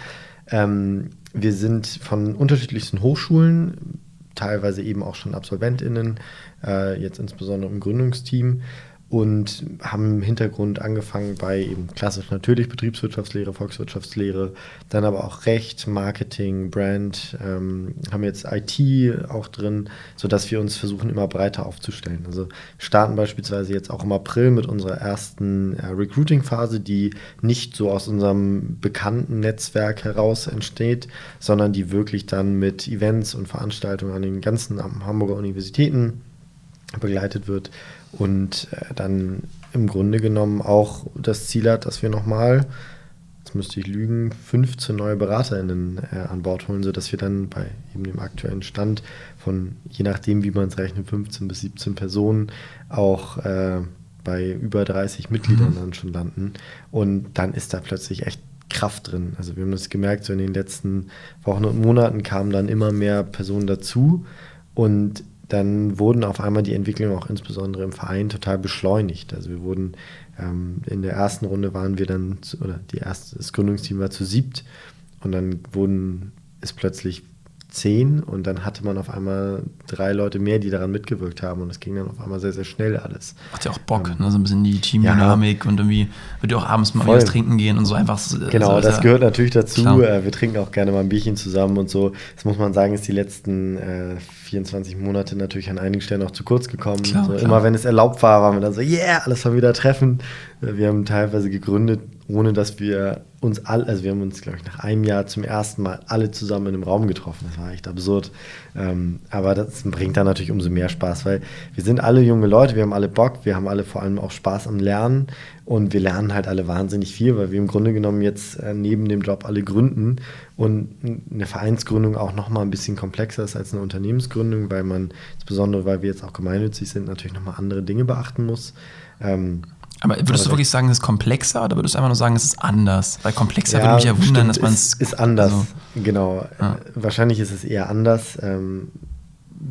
Ähm, wir sind von unterschiedlichsten Hochschulen, teilweise eben auch schon AbsolventInnen, äh, jetzt insbesondere im Gründungsteam und haben im Hintergrund angefangen bei eben klassisch natürlich Betriebswirtschaftslehre, Volkswirtschaftslehre, dann aber auch Recht, Marketing, Brand, ähm, haben jetzt IT auch drin, sodass wir uns versuchen immer breiter aufzustellen. Also starten beispielsweise jetzt auch im April mit unserer ersten äh, Recruiting-Phase, die nicht so aus unserem bekannten Netzwerk heraus entsteht, sondern die wirklich dann mit Events und Veranstaltungen an den ganzen Hamburger Universitäten begleitet wird und äh, dann im Grunde genommen auch das Ziel hat, dass wir nochmal, jetzt müsste ich lügen, 15 neue BeraterInnen äh, an Bord holen, sodass wir dann bei eben dem aktuellen Stand von, je nachdem wie man es rechnet, 15 bis 17 Personen auch äh, bei über 30 Mitgliedern mhm. dann schon landen. Und dann ist da plötzlich echt Kraft drin. Also wir haben das gemerkt, so in den letzten Wochen und Monaten kamen dann immer mehr Personen dazu und dann wurden auf einmal die Entwicklungen auch insbesondere im Verein total beschleunigt. Also wir wurden ähm, in der ersten Runde waren wir dann, oder die erste, das Gründungsteam war zu siebt und dann wurden es plötzlich zehn und dann hatte man auf einmal drei Leute mehr, die daran mitgewirkt haben und es ging dann auf einmal sehr, sehr schnell alles. Macht ja auch Bock, ähm, ne? so ein bisschen die Teamdynamik ja, und irgendwie wird ja auch abends mal was trinken gehen und so einfach. Genau, so das gehört natürlich dazu. Klar. Äh, wir trinken auch gerne mal ein Bierchen zusammen und so. Das muss man sagen, ist die letzten äh, 24 Monate natürlich an einigen Stellen auch zu kurz gekommen. Klar, so, klar. Immer wenn es erlaubt war, waren wir dann so, yeah, alles mal wieder treffen. Äh, wir haben teilweise gegründet, ohne dass wir uns alle, also wir haben uns, glaube ich, nach einem Jahr zum ersten Mal alle zusammen in einem Raum getroffen. Das war echt absurd. Ähm, aber das bringt dann natürlich umso mehr Spaß, weil wir sind alle junge Leute, wir haben alle Bock, wir haben alle vor allem auch Spaß am Lernen und wir lernen halt alle wahnsinnig viel, weil wir im Grunde genommen jetzt äh, neben dem Job alle gründen und eine Vereinsgründung auch nochmal ein bisschen komplexer ist als eine Unternehmensgründung, weil man, insbesondere weil wir jetzt auch gemeinnützig sind, natürlich nochmal andere Dinge beachten muss. Ähm, aber würdest aber du wirklich sagen, es ist komplexer oder würdest du einfach nur sagen, es ist anders? Weil komplexer ja, würde mich ja wundern, dass man es. Ist, ist anders, also, genau. Ja. Wahrscheinlich ist es eher anders. Ähm,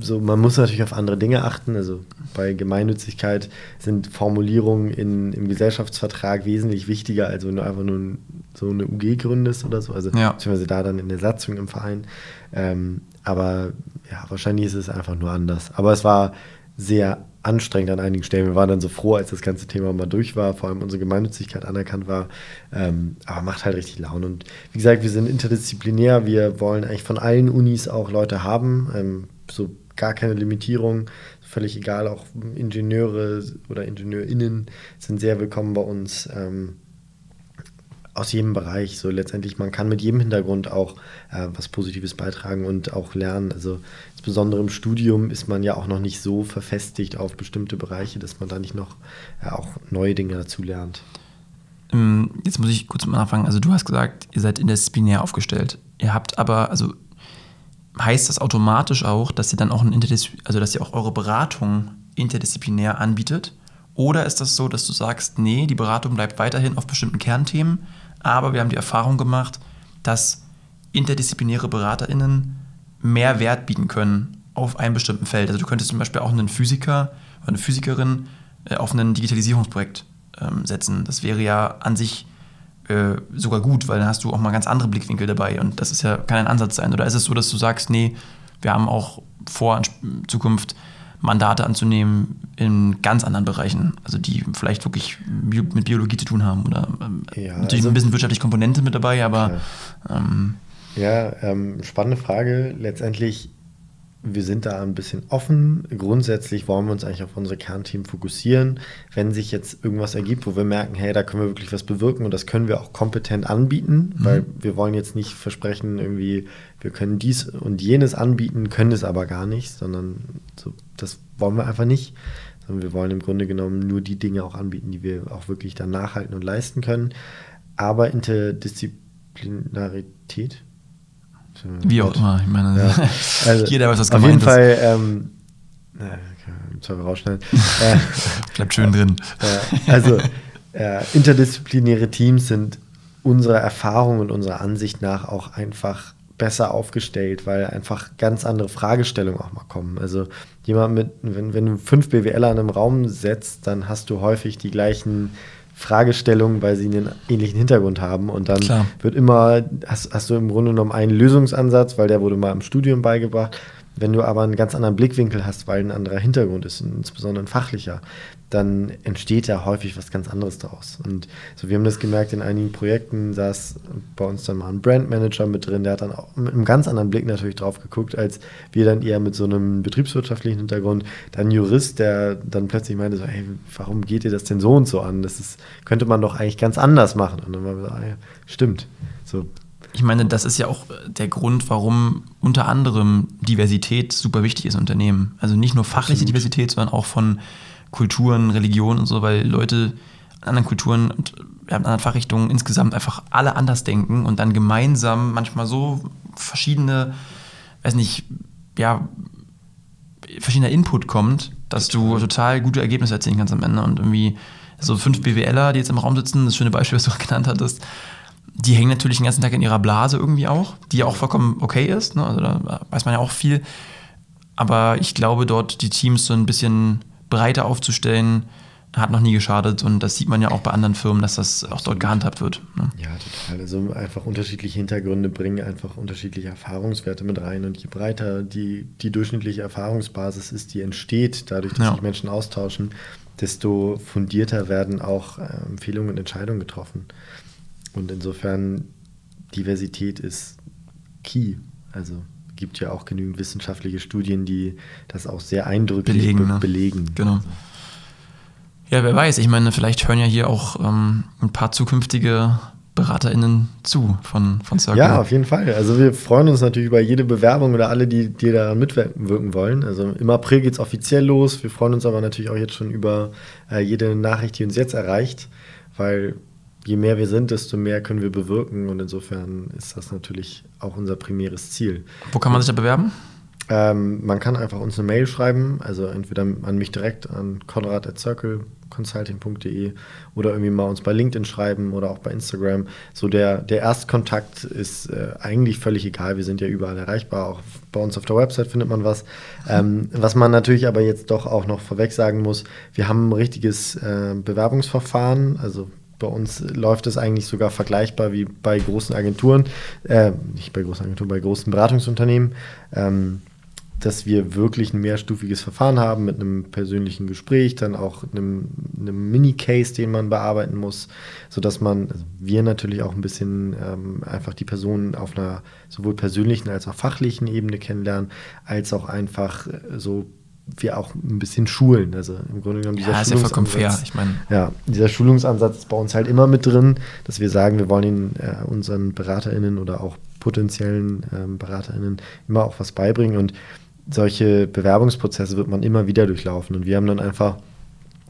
so, man muss natürlich auf andere Dinge achten. Also bei Gemeinnützigkeit sind Formulierungen in, im Gesellschaftsvertrag wesentlich wichtiger, als wenn du einfach nur so eine UG gründest oder so. Also ja. beziehungsweise da dann in der Satzung im Verein. Ähm, aber ja, wahrscheinlich ist es einfach nur anders. Aber es war sehr anstrengend an einigen Stellen. Wir waren dann so froh, als das ganze Thema mal durch war, vor allem unsere Gemeinnützigkeit anerkannt war. Ähm, aber macht halt richtig Laune. Und wie gesagt, wir sind interdisziplinär. Wir wollen eigentlich von allen Unis auch Leute haben. Ähm, so gar keine Limitierung. Völlig egal, auch Ingenieure oder IngenieurInnen sind sehr willkommen bei uns. Ähm, aus jedem Bereich. So letztendlich, man kann mit jedem Hintergrund auch äh, was Positives beitragen und auch lernen. Also insbesondere im Studium ist man ja auch noch nicht so verfestigt auf bestimmte Bereiche, dass man da nicht noch ja, auch neue Dinge dazu lernt. Ähm, jetzt muss ich kurz mal nachfragen. Also du hast gesagt, ihr seid interdisziplinär aufgestellt. Ihr habt aber, also heißt das automatisch auch, dass ihr dann auch ein also dass ihr auch eure Beratung interdisziplinär anbietet? Oder ist das so, dass du sagst, nee, die Beratung bleibt weiterhin auf bestimmten Kernthemen, aber wir haben die Erfahrung gemacht, dass interdisziplinäre BeraterInnen mehr Wert bieten können auf einem bestimmten Feld. Also du könntest zum Beispiel auch einen Physiker oder eine Physikerin äh, auf ein Digitalisierungsprojekt ähm, setzen. Das wäre ja an sich äh, sogar gut, weil dann hast du auch mal ganz andere Blickwinkel dabei und das ist ja, kann ein Ansatz sein. Oder ist es so, dass du sagst, nee, wir haben auch vor, in Zukunft Mandate anzunehmen in ganz anderen Bereichen, also die vielleicht wirklich mit Biologie zu tun haben oder ähm, ja, natürlich also, ein bisschen wirtschaftliche Komponente mit dabei, aber ähm, ja ähm, spannende Frage. Letztendlich wir sind da ein bisschen offen. Grundsätzlich wollen wir uns eigentlich auf unsere Kernteam fokussieren. Wenn sich jetzt irgendwas ergibt, wo wir merken, hey, da können wir wirklich was bewirken und das können wir auch kompetent anbieten, mhm. weil wir wollen jetzt nicht versprechen, irgendwie, wir können dies und jenes anbieten, können es aber gar nicht, sondern so, das wollen wir einfach nicht. Sondern wir wollen im Grunde genommen nur die Dinge auch anbieten, die wir auch wirklich dann nachhalten und leisten können. Aber Interdisziplinarität, wie auch immer, ich meine, ja. (laughs) also, jeder weiß, was gemeint ist. Auf jeden Fall, ähm, na, soll wir rausschneiden. (laughs) Äh, Bleibt schön drin. Äh, also, äh, interdisziplinäre Teams sind unserer Erfahrung und unserer Ansicht nach auch einfach besser aufgestellt, weil einfach ganz andere Fragestellungen auch mal kommen. Also jemand mit, wenn, wenn du fünf BWLer in einem Raum setzt, dann hast du häufig die gleichen Fragestellungen, weil sie einen ähnlichen Hintergrund haben. Und dann Klar. wird immer, hast, hast du im Grunde genommen einen Lösungsansatz, weil der wurde mal im Studium beigebracht. Wenn du aber einen ganz anderen Blickwinkel hast, weil ein anderer Hintergrund ist, insbesondere ein fachlicher, dann entsteht da häufig was ganz anderes daraus. Und so, wir haben das gemerkt, in einigen Projekten saß bei uns dann mal ein Brandmanager mit drin, der hat dann auch mit einem ganz anderen Blick natürlich drauf geguckt, als wir dann eher mit so einem betriebswirtschaftlichen Hintergrund. Dann Jurist, der dann plötzlich meinte so, hey, warum geht ihr das denn so und so an? Das ist, könnte man doch eigentlich ganz anders machen. Und dann waren wir so, ah, ja, stimmt. So, ich meine, das ist ja auch der Grund, warum unter anderem Diversität super wichtig ist in Unternehmen. Also nicht nur fachliche Absolut. Diversität, sondern auch von Kulturen, Religionen und so, weil Leute in anderen Kulturen und in anderen Fachrichtungen insgesamt einfach alle anders denken und dann gemeinsam manchmal so verschiedene, weiß nicht, ja, verschiedener Input kommt, dass du total gute Ergebnisse erzielen kannst am Ende und irgendwie so fünf BWLer, die jetzt im Raum sitzen, das schöne Beispiel, was du genannt hattest, die hängen natürlich den ganzen Tag in ihrer Blase irgendwie auch, die ja auch vollkommen okay ist. Ne? Also da weiß man ja auch viel. Aber ich glaube, dort die Teams so ein bisschen breiter aufzustellen, hat noch nie geschadet und das sieht man ja auch bei anderen Firmen, dass das auch dort gehandhabt wird. Ne? Ja, total. Also einfach unterschiedliche Hintergründe bringen einfach unterschiedliche Erfahrungswerte mit rein und je breiter die, die durchschnittliche Erfahrungsbasis ist, die entsteht, dadurch, dass ja. sich Menschen austauschen, desto fundierter werden auch äh, Empfehlungen und Entscheidungen getroffen. Und insofern, Diversität ist key. Also gibt ja auch genügend wissenschaftliche Studien, die das auch sehr eindrücklich belegen. Be ne? belegen. Genau. Ja, wer weiß, ich meine, vielleicht hören ja hier auch ähm, ein paar zukünftige BeraterInnen zu von, von Circle. Ja, auf jeden Fall. Also wir freuen uns natürlich über jede Bewerbung oder alle, die, die daran mitwirken wollen. Also im April geht es offiziell los. Wir freuen uns aber natürlich auch jetzt schon über äh, jede Nachricht, die uns jetzt erreicht, weil je mehr wir sind, desto mehr können wir bewirken und insofern ist das natürlich auch unser primäres Ziel. Wo kann man sich da bewerben? Ähm, man kann einfach uns eine Mail schreiben, also entweder an mich direkt an konrad.circleconsulting.de oder irgendwie mal uns bei LinkedIn schreiben oder auch bei Instagram. So der, der Erstkontakt ist äh, eigentlich völlig egal. Wir sind ja überall erreichbar. Auch bei uns auf der Website findet man was. Ähm, was man natürlich aber jetzt doch auch noch vorweg sagen muss, wir haben ein richtiges äh, Bewerbungsverfahren. Also bei uns läuft es eigentlich sogar vergleichbar wie bei großen Agenturen, äh, nicht bei großen Agenturen, bei großen Beratungsunternehmen, ähm, dass wir wirklich ein mehrstufiges Verfahren haben mit einem persönlichen Gespräch, dann auch einem, einem Mini-Case, den man bearbeiten muss, sodass man, also wir natürlich auch ein bisschen ähm, einfach die Personen auf einer sowohl persönlichen als auch fachlichen Ebene kennenlernen, als auch einfach so wir auch ein bisschen schulen. Also im Grunde genommen dieser ja, ist ja vollkommen fair. Ich meine, ja, dieser Schulungsansatz ist bei uns halt immer mit drin, dass wir sagen, wir wollen den, äh, unseren BeraterInnen oder auch potenziellen ähm, BeraterInnen immer auch was beibringen und solche Bewerbungsprozesse wird man immer wieder durchlaufen und wir haben dann einfach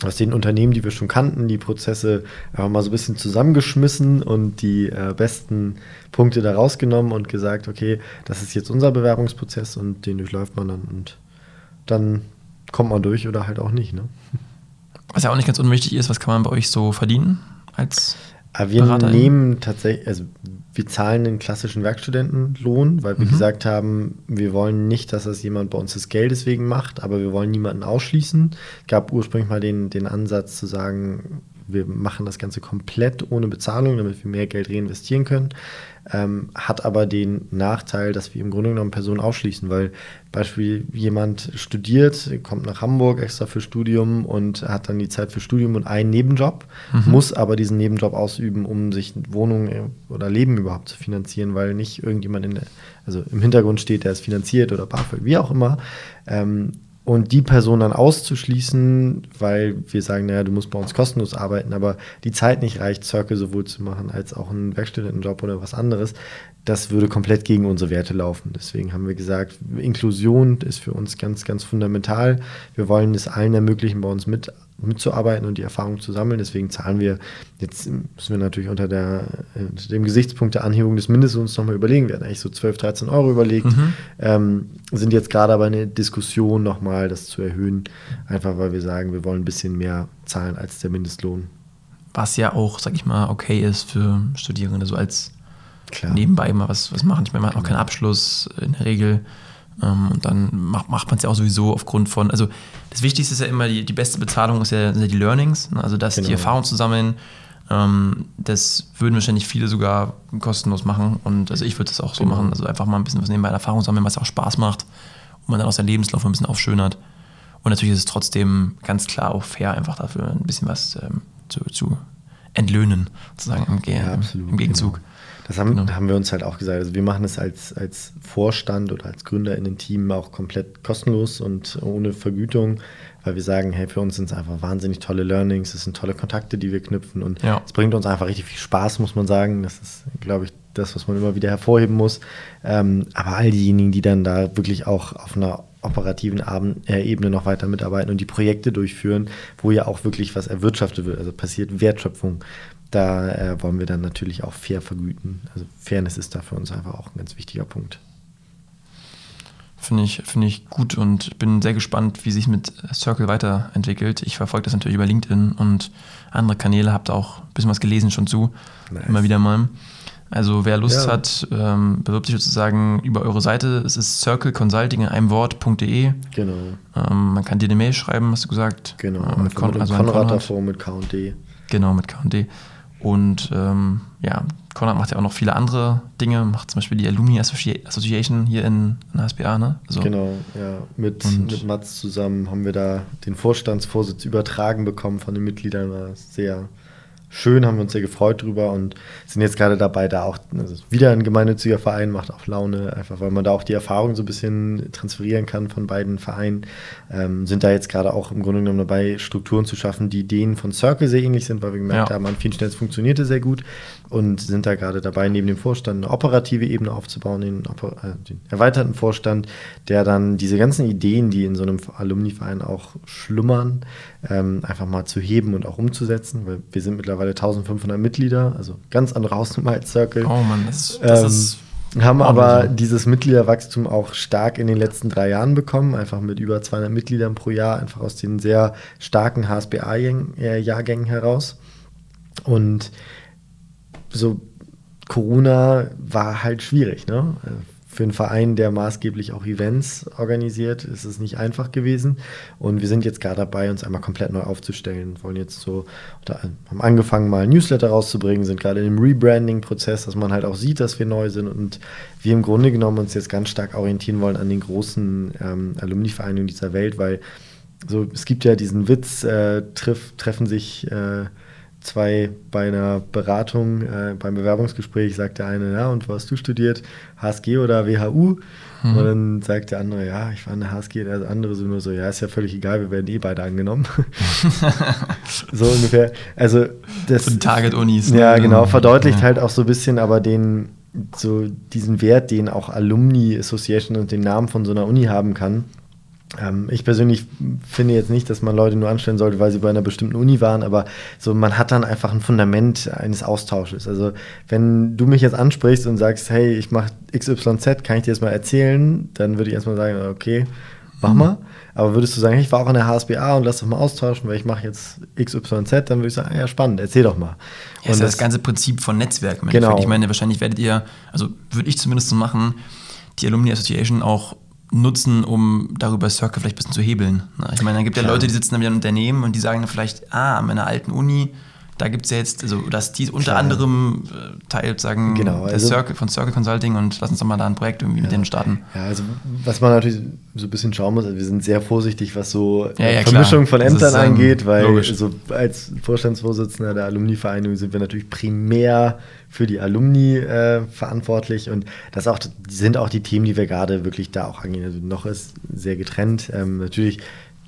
aus den Unternehmen, die wir schon kannten, die Prozesse einfach mal so ein bisschen zusammengeschmissen und die äh, besten Punkte da rausgenommen und gesagt, okay, das ist jetzt unser Bewerbungsprozess und den durchläuft man dann und dann kommt man durch oder halt auch nicht. Ne? Was ja auch nicht ganz unwichtig ist, was kann man bei euch so verdienen als Aber wir Beraterin? nehmen tatsächlich, also wir zahlen den klassischen Werkstudentenlohn, weil wir mhm. gesagt haben, wir wollen nicht, dass das jemand bei uns des Geldes wegen macht, aber wir wollen niemanden ausschließen. Es gab ursprünglich mal den, den Ansatz zu sagen, wir machen das Ganze komplett ohne Bezahlung, damit wir mehr Geld reinvestieren können. Ähm, hat aber den Nachteil, dass wir im Grunde genommen Personen ausschließen, weil Beispiel jemand studiert, kommt nach Hamburg extra für Studium und hat dann die Zeit für Studium und einen Nebenjob, mhm. muss aber diesen Nebenjob ausüben, um sich Wohnung äh, oder Leben überhaupt zu finanzieren, weil nicht irgendjemand in der, also im Hintergrund steht, der es finanziert oder BAföG, wie auch immer. Ähm, und die Person dann auszuschließen, weil wir sagen, naja, du musst bei uns kostenlos arbeiten, aber die Zeit nicht reicht, Circle sowohl zu machen als auch einen Werkstudentenjob oder was anderes, das würde komplett gegen unsere Werte laufen. Deswegen haben wir gesagt, Inklusion ist für uns ganz, ganz fundamental. Wir wollen es allen ermöglichen, bei uns mit mitzuarbeiten und die Erfahrung zu sammeln. Deswegen zahlen wir, jetzt müssen wir natürlich unter, der, unter dem Gesichtspunkt der Anhebung des Mindestlohns nochmal überlegen. Wir hatten eigentlich so 12, 13 Euro überlegt, mhm. ähm, sind jetzt gerade aber in der Diskussion nochmal, das zu erhöhen, einfach weil wir sagen, wir wollen ein bisschen mehr zahlen als der Mindestlohn. Was ja auch, sag ich mal, okay ist für Studierende, so als Klar. nebenbei mal was, was machen. Ich meine, man hat auch keinen Abschluss in der Regel. Ähm, und dann macht, macht man es ja auch sowieso aufgrund von, also das Wichtigste ist ja immer, die, die beste Bezahlung ist ja, sind ja die Learnings, ne? also das, genau. die Erfahrung zu sammeln. Ähm, das würden wahrscheinlich viele sogar kostenlos machen. Und also ich würde das auch so genau. machen, also einfach mal ein bisschen was nebenbei an Erfahrung sammeln, was auch Spaß macht und man dann auch seinen Lebenslauf ein bisschen aufschönert. Und natürlich ist es trotzdem ganz klar auch fair, einfach dafür ein bisschen was ähm, zu, zu entlöhnen, sozusagen im, ja, im Gegenzug. Genau. Das haben, genau. haben wir uns halt auch gesagt. Also wir machen es als, als Vorstand oder als Gründer in den Team auch komplett kostenlos und ohne Vergütung, weil wir sagen, hey, für uns sind es einfach wahnsinnig tolle Learnings, es sind tolle Kontakte, die wir knüpfen und ja. es bringt uns einfach richtig viel Spaß, muss man sagen. Das ist, glaube ich, das, was man immer wieder hervorheben muss. Ähm, aber all diejenigen, die dann da wirklich auch auf einer operativen äh, Ebene noch weiter mitarbeiten und die Projekte durchführen, wo ja auch wirklich was erwirtschaftet wird, also passiert Wertschöpfung da äh, wollen wir dann natürlich auch fair vergüten. Also Fairness ist da für uns einfach auch ein ganz wichtiger Punkt. Finde ich, find ich gut und bin sehr gespannt, wie sich mit Circle weiterentwickelt. Ich verfolge das natürlich über LinkedIn und andere Kanäle, habt auch ein bisschen was gelesen schon zu. Nice. Immer wieder mal. Also wer Lust ja. hat, ähm, bewirbt sich sozusagen über eure Seite. Es ist circleconsulting in einem Wort.de. Genau. Ähm, man kann dir eine Mail schreiben, hast du gesagt. Genau. Äh, mit, Kon also Konrad, Konrad davor mit K&D. Genau, mit K&D. Und ähm, ja, Konrad macht ja auch noch viele andere Dinge, macht zum Beispiel die Alumni Association hier in, in HSBA, ne? Also genau, ja. Mit, mit Mats zusammen haben wir da den Vorstandsvorsitz übertragen bekommen von den Mitgliedern. War sehr, schön, haben wir uns sehr gefreut drüber und sind jetzt gerade dabei, da auch also wieder ein gemeinnütziger Verein, macht auch Laune, einfach weil man da auch die Erfahrung so ein bisschen transferieren kann von beiden Vereinen. Ähm, sind da jetzt gerade auch im Grunde genommen dabei, Strukturen zu schaffen, die denen von Circle sehr ähnlich sind, weil wir gemerkt ja. haben, an vielen Stellen funktionierte sehr gut und sind da gerade dabei, neben dem Vorstand eine operative Ebene aufzubauen, den, äh, den erweiterten Vorstand, der dann diese ganzen Ideen, die in so einem Alumni-Verein auch schlummern, ähm, einfach mal zu heben und auch umzusetzen, weil wir sind mittlerweile 1500 Mitglieder, also ganz andere (laughs) Hausnummer als Circle. Oh Mann, das, das ähm, ist haben aber dieses Mitgliederwachstum auch stark in den letzten drei Jahren bekommen, einfach mit über 200 Mitgliedern pro Jahr, einfach aus den sehr starken HSBA-Jahrgängen heraus. Und so Corona war halt schwierig, ne? Für einen Verein, der maßgeblich auch Events organisiert, ist es nicht einfach gewesen. Und wir sind jetzt gerade dabei, uns einmal komplett neu aufzustellen. Wollen jetzt so, haben angefangen, mal Newsletter rauszubringen, sind gerade im Rebranding-Prozess, dass man halt auch sieht, dass wir neu sind und wir im Grunde genommen uns jetzt ganz stark orientieren wollen an den großen ähm, Alumni-Vereinigungen dieser Welt, weil so, es gibt ja diesen Witz, äh, treff, treffen sich äh, zwei bei einer Beratung, äh, beim Bewerbungsgespräch sagt der eine, ja, und wo hast du studiert? HSG oder WHU? Mhm. Und dann sagt der andere, ja, ich war in der HSG, der andere so nur so, ja, ist ja völlig egal, wir werden eh beide angenommen. (laughs) so ungefähr. Also das. Von Target-Unis. Ne? Ja, genau, verdeutlicht ja. halt auch so ein bisschen, aber den, so diesen Wert, den auch Alumni Association und den Namen von so einer Uni haben kann. Ähm, ich persönlich finde jetzt nicht, dass man Leute nur anstellen sollte, weil sie bei einer bestimmten Uni waren, aber so man hat dann einfach ein Fundament eines Austausches. Also wenn du mich jetzt ansprichst und sagst, hey, ich mache XYZ, kann ich dir das mal erzählen, dann würde ich erstmal sagen, okay, mach mhm. mal. Aber würdest du sagen, hey, ich war auch in der HSBA und lass doch mal austauschen, weil ich mache jetzt XYZ, dann würde ich sagen, ja, spannend, erzähl doch mal. Ja, ist das, das ganze Prinzip von Netzwerken. Genau. Ich meine, wahrscheinlich werdet ihr, also würde ich zumindest so machen, die Alumni Association auch nutzen, um darüber Circle vielleicht ein bisschen zu hebeln. Ich meine, dann gibt es ja Leute, die sitzen wieder im Unternehmen und die sagen dann vielleicht, ah, an meiner alten Uni da gibt es ja jetzt, also dass die unter Klar. anderem äh, Teil sagen genau, also, Circle, von Circle Consulting und lass uns doch mal da ein Projekt irgendwie ja, mit denen starten. Ja, also was man natürlich so ein bisschen schauen muss, also wir sind sehr vorsichtig, was so ja, ja, Vermischung von Ämtern ist, ähm, angeht, weil logisch. so als Vorstandsvorsitzender der Alumni-Vereinigung sind wir natürlich primär für die Alumni äh, verantwortlich und das auch, sind auch die Themen, die wir gerade wirklich da auch angehen. Also noch ist sehr getrennt. Ähm, natürlich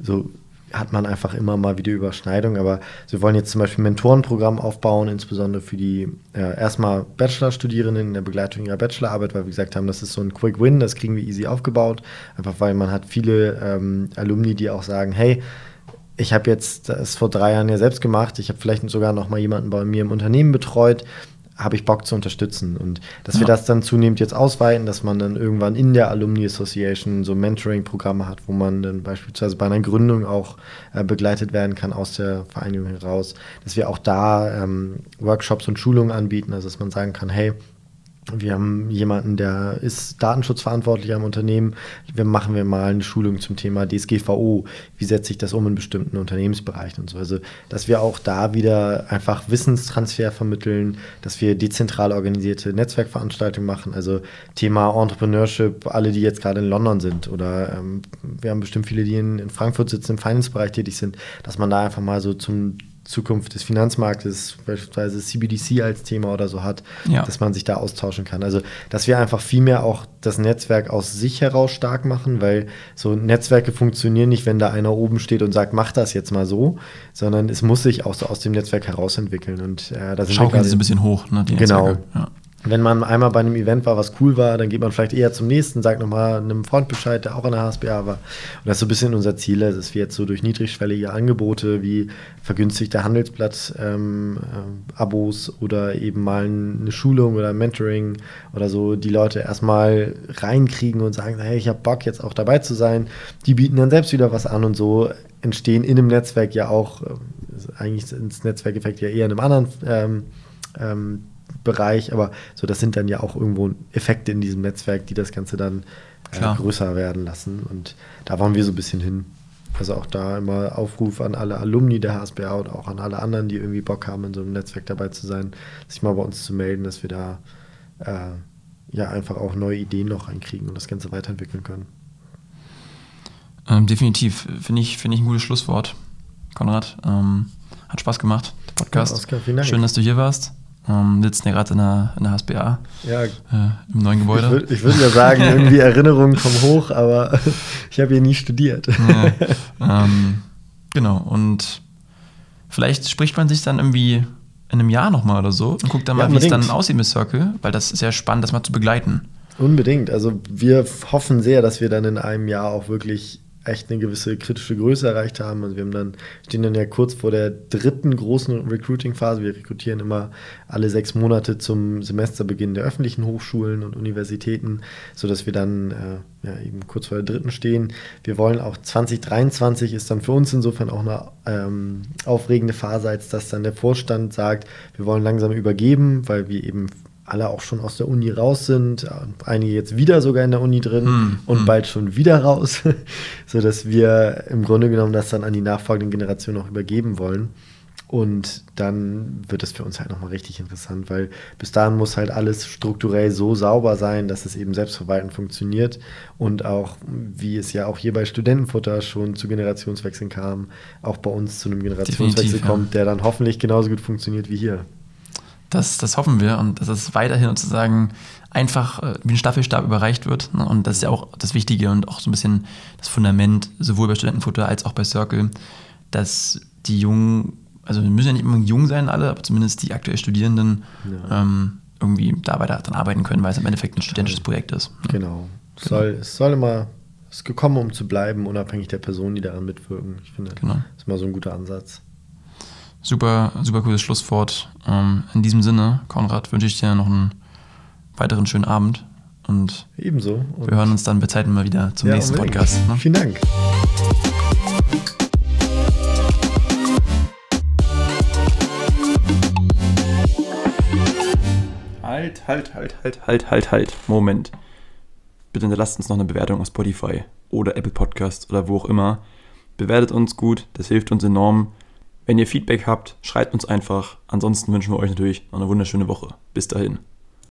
so hat man einfach immer mal wieder Überschneidungen. Aber wir wollen jetzt zum Beispiel ein Mentorenprogramm aufbauen, insbesondere für die äh, erstmal Bachelorstudierenden in der Begleitung ihrer Bachelorarbeit, weil wir gesagt haben, das ist so ein Quick Win, das kriegen wir easy aufgebaut. Einfach weil man hat viele ähm, Alumni, die auch sagen, hey, ich habe jetzt das vor drei Jahren ja selbst gemacht. Ich habe vielleicht sogar noch mal jemanden bei mir im Unternehmen betreut habe ich Bock zu unterstützen. Und dass ja. wir das dann zunehmend jetzt ausweiten, dass man dann irgendwann in der Alumni Association so Mentoring-Programme hat, wo man dann beispielsweise bei einer Gründung auch äh, begleitet werden kann aus der Vereinigung heraus, dass wir auch da ähm, Workshops und Schulungen anbieten, also dass man sagen kann, hey, wir haben jemanden, der ist datenschutzverantwortlich am Unternehmen. Wir machen wir mal eine Schulung zum Thema DSGVO. Wie setze ich das um in bestimmten Unternehmensbereichen und so. Also, dass wir auch da wieder einfach Wissenstransfer vermitteln, dass wir dezentral organisierte Netzwerkveranstaltungen machen. Also Thema Entrepreneurship, alle, die jetzt gerade in London sind oder ähm, wir haben bestimmt viele, die in, in Frankfurt sitzen, im Finance-Bereich tätig sind, dass man da einfach mal so zum Zukunft des Finanzmarktes, beispielsweise CBDC als Thema oder so hat, ja. dass man sich da austauschen kann. Also, dass wir einfach viel mehr auch das Netzwerk aus sich heraus stark machen, weil so Netzwerke funktionieren nicht, wenn da einer oben steht und sagt, mach das jetzt mal so, sondern es muss sich auch so aus dem Netzwerk heraus entwickeln. Und äh, da sind Schaukeln sie ein bisschen hoch, ne? genau. Ja wenn man einmal bei einem Event war, was cool war, dann geht man vielleicht eher zum nächsten, sagt nochmal einem Freund Bescheid, der auch in der HSBA war. Und das ist so ein bisschen unser Ziel, dass wir jetzt so durch niedrigschwellige Angebote wie vergünstigte Handelsblatt-Abos ähm, äh, oder eben mal eine Schulung oder Mentoring oder so die Leute erstmal reinkriegen und sagen, hey, ich habe Bock jetzt auch dabei zu sein. Die bieten dann selbst wieder was an und so entstehen in einem Netzwerk ja auch, äh, eigentlich ins Netzwerkeffekt ja eher in einem anderen ähm, ähm, Bereich, aber so das sind dann ja auch irgendwo Effekte in diesem Netzwerk, die das Ganze dann äh, größer werden lassen. Und da wollen wir so ein bisschen hin. Also auch da immer Aufruf an alle Alumni der HSBA und auch an alle anderen, die irgendwie Bock haben, in so einem Netzwerk dabei zu sein, sich mal bei uns zu melden, dass wir da äh, ja einfach auch neue Ideen noch reinkriegen und das Ganze weiterentwickeln können. Ähm, definitiv, finde ich, find ich ein gutes Schlusswort, Konrad. Ähm, hat Spaß gemacht, Podcast. Ja, Oscar, Schön, dass du hier warst. Ähm, sitzen ja gerade in der, in der HSBA ja, äh, im neuen Gebäude. Ich würde würd ja sagen, (laughs) irgendwie Erinnerungen kommen hoch, aber (laughs) ich habe hier nie studiert. Ja, ähm, genau, und vielleicht spricht man sich dann irgendwie in einem Jahr nochmal oder so und guckt dann mal, ja, wie es dann aussieht mit Circle, weil das ist ja spannend, das mal zu begleiten. Unbedingt. Also wir hoffen sehr, dass wir dann in einem Jahr auch wirklich echt eine gewisse kritische Größe erreicht haben. Also wir haben dann, stehen dann ja kurz vor der dritten großen Recruiting-Phase. Wir rekrutieren immer alle sechs Monate zum Semesterbeginn der öffentlichen Hochschulen und Universitäten, sodass wir dann äh, ja, eben kurz vor der dritten stehen. Wir wollen auch 2023 ist dann für uns insofern auch eine ähm, aufregende Phase, als dass dann der Vorstand sagt, wir wollen langsam übergeben, weil wir eben alle auch schon aus der Uni raus sind, einige jetzt wieder sogar in der Uni drin hm, und hm. bald schon wieder raus, (laughs) sodass wir im Grunde genommen das dann an die nachfolgenden Generationen auch übergeben wollen. Und dann wird es für uns halt nochmal richtig interessant, weil bis dahin muss halt alles strukturell so sauber sein, dass es eben selbstverwaltend funktioniert und auch, wie es ja auch hier bei Studentenfutter schon zu Generationswechseln kam, auch bei uns zu einem Generationswechsel kommt, ja. der dann hoffentlich genauso gut funktioniert wie hier. Das, das hoffen wir und dass es weiterhin sozusagen einfach äh, wie ein Staffelstab überreicht wird. Ne? Und das ist ja auch das Wichtige und auch so ein bisschen das Fundament, sowohl bei Studentenfutter als auch bei Circle, dass die Jungen, also wir müssen ja nicht immer jung sein alle, aber zumindest die aktuell Studierenden ja. ähm, irgendwie da weiter dran arbeiten können, weil es im Endeffekt ein studentisches Projekt ist. Ne? Genau. Es genau. soll, es soll immer, es ist gekommen, um zu bleiben, unabhängig der Personen, die daran mitwirken. Ich finde, genau. das ist mal so ein guter Ansatz. Super, super cooles Schlusswort. Ähm, in diesem Sinne, Konrad, wünsche ich dir noch einen weiteren schönen Abend. Und ebenso. Und wir hören uns dann bei Zeiten mal wieder zum ja, nächsten unbedingt. Podcast. Ne? Vielen Dank. Halt, halt, halt, halt, halt, halt, halt. Moment. Bitte hinterlasst uns noch eine Bewertung auf Spotify oder Apple Podcasts oder wo auch immer. Bewertet uns gut, das hilft uns enorm Wenn ihr Feedback habt, schreibt uns einfach. Ansonsten wünschen wir euch natürlich noch eine wunderschöne Woche. Bis dahin.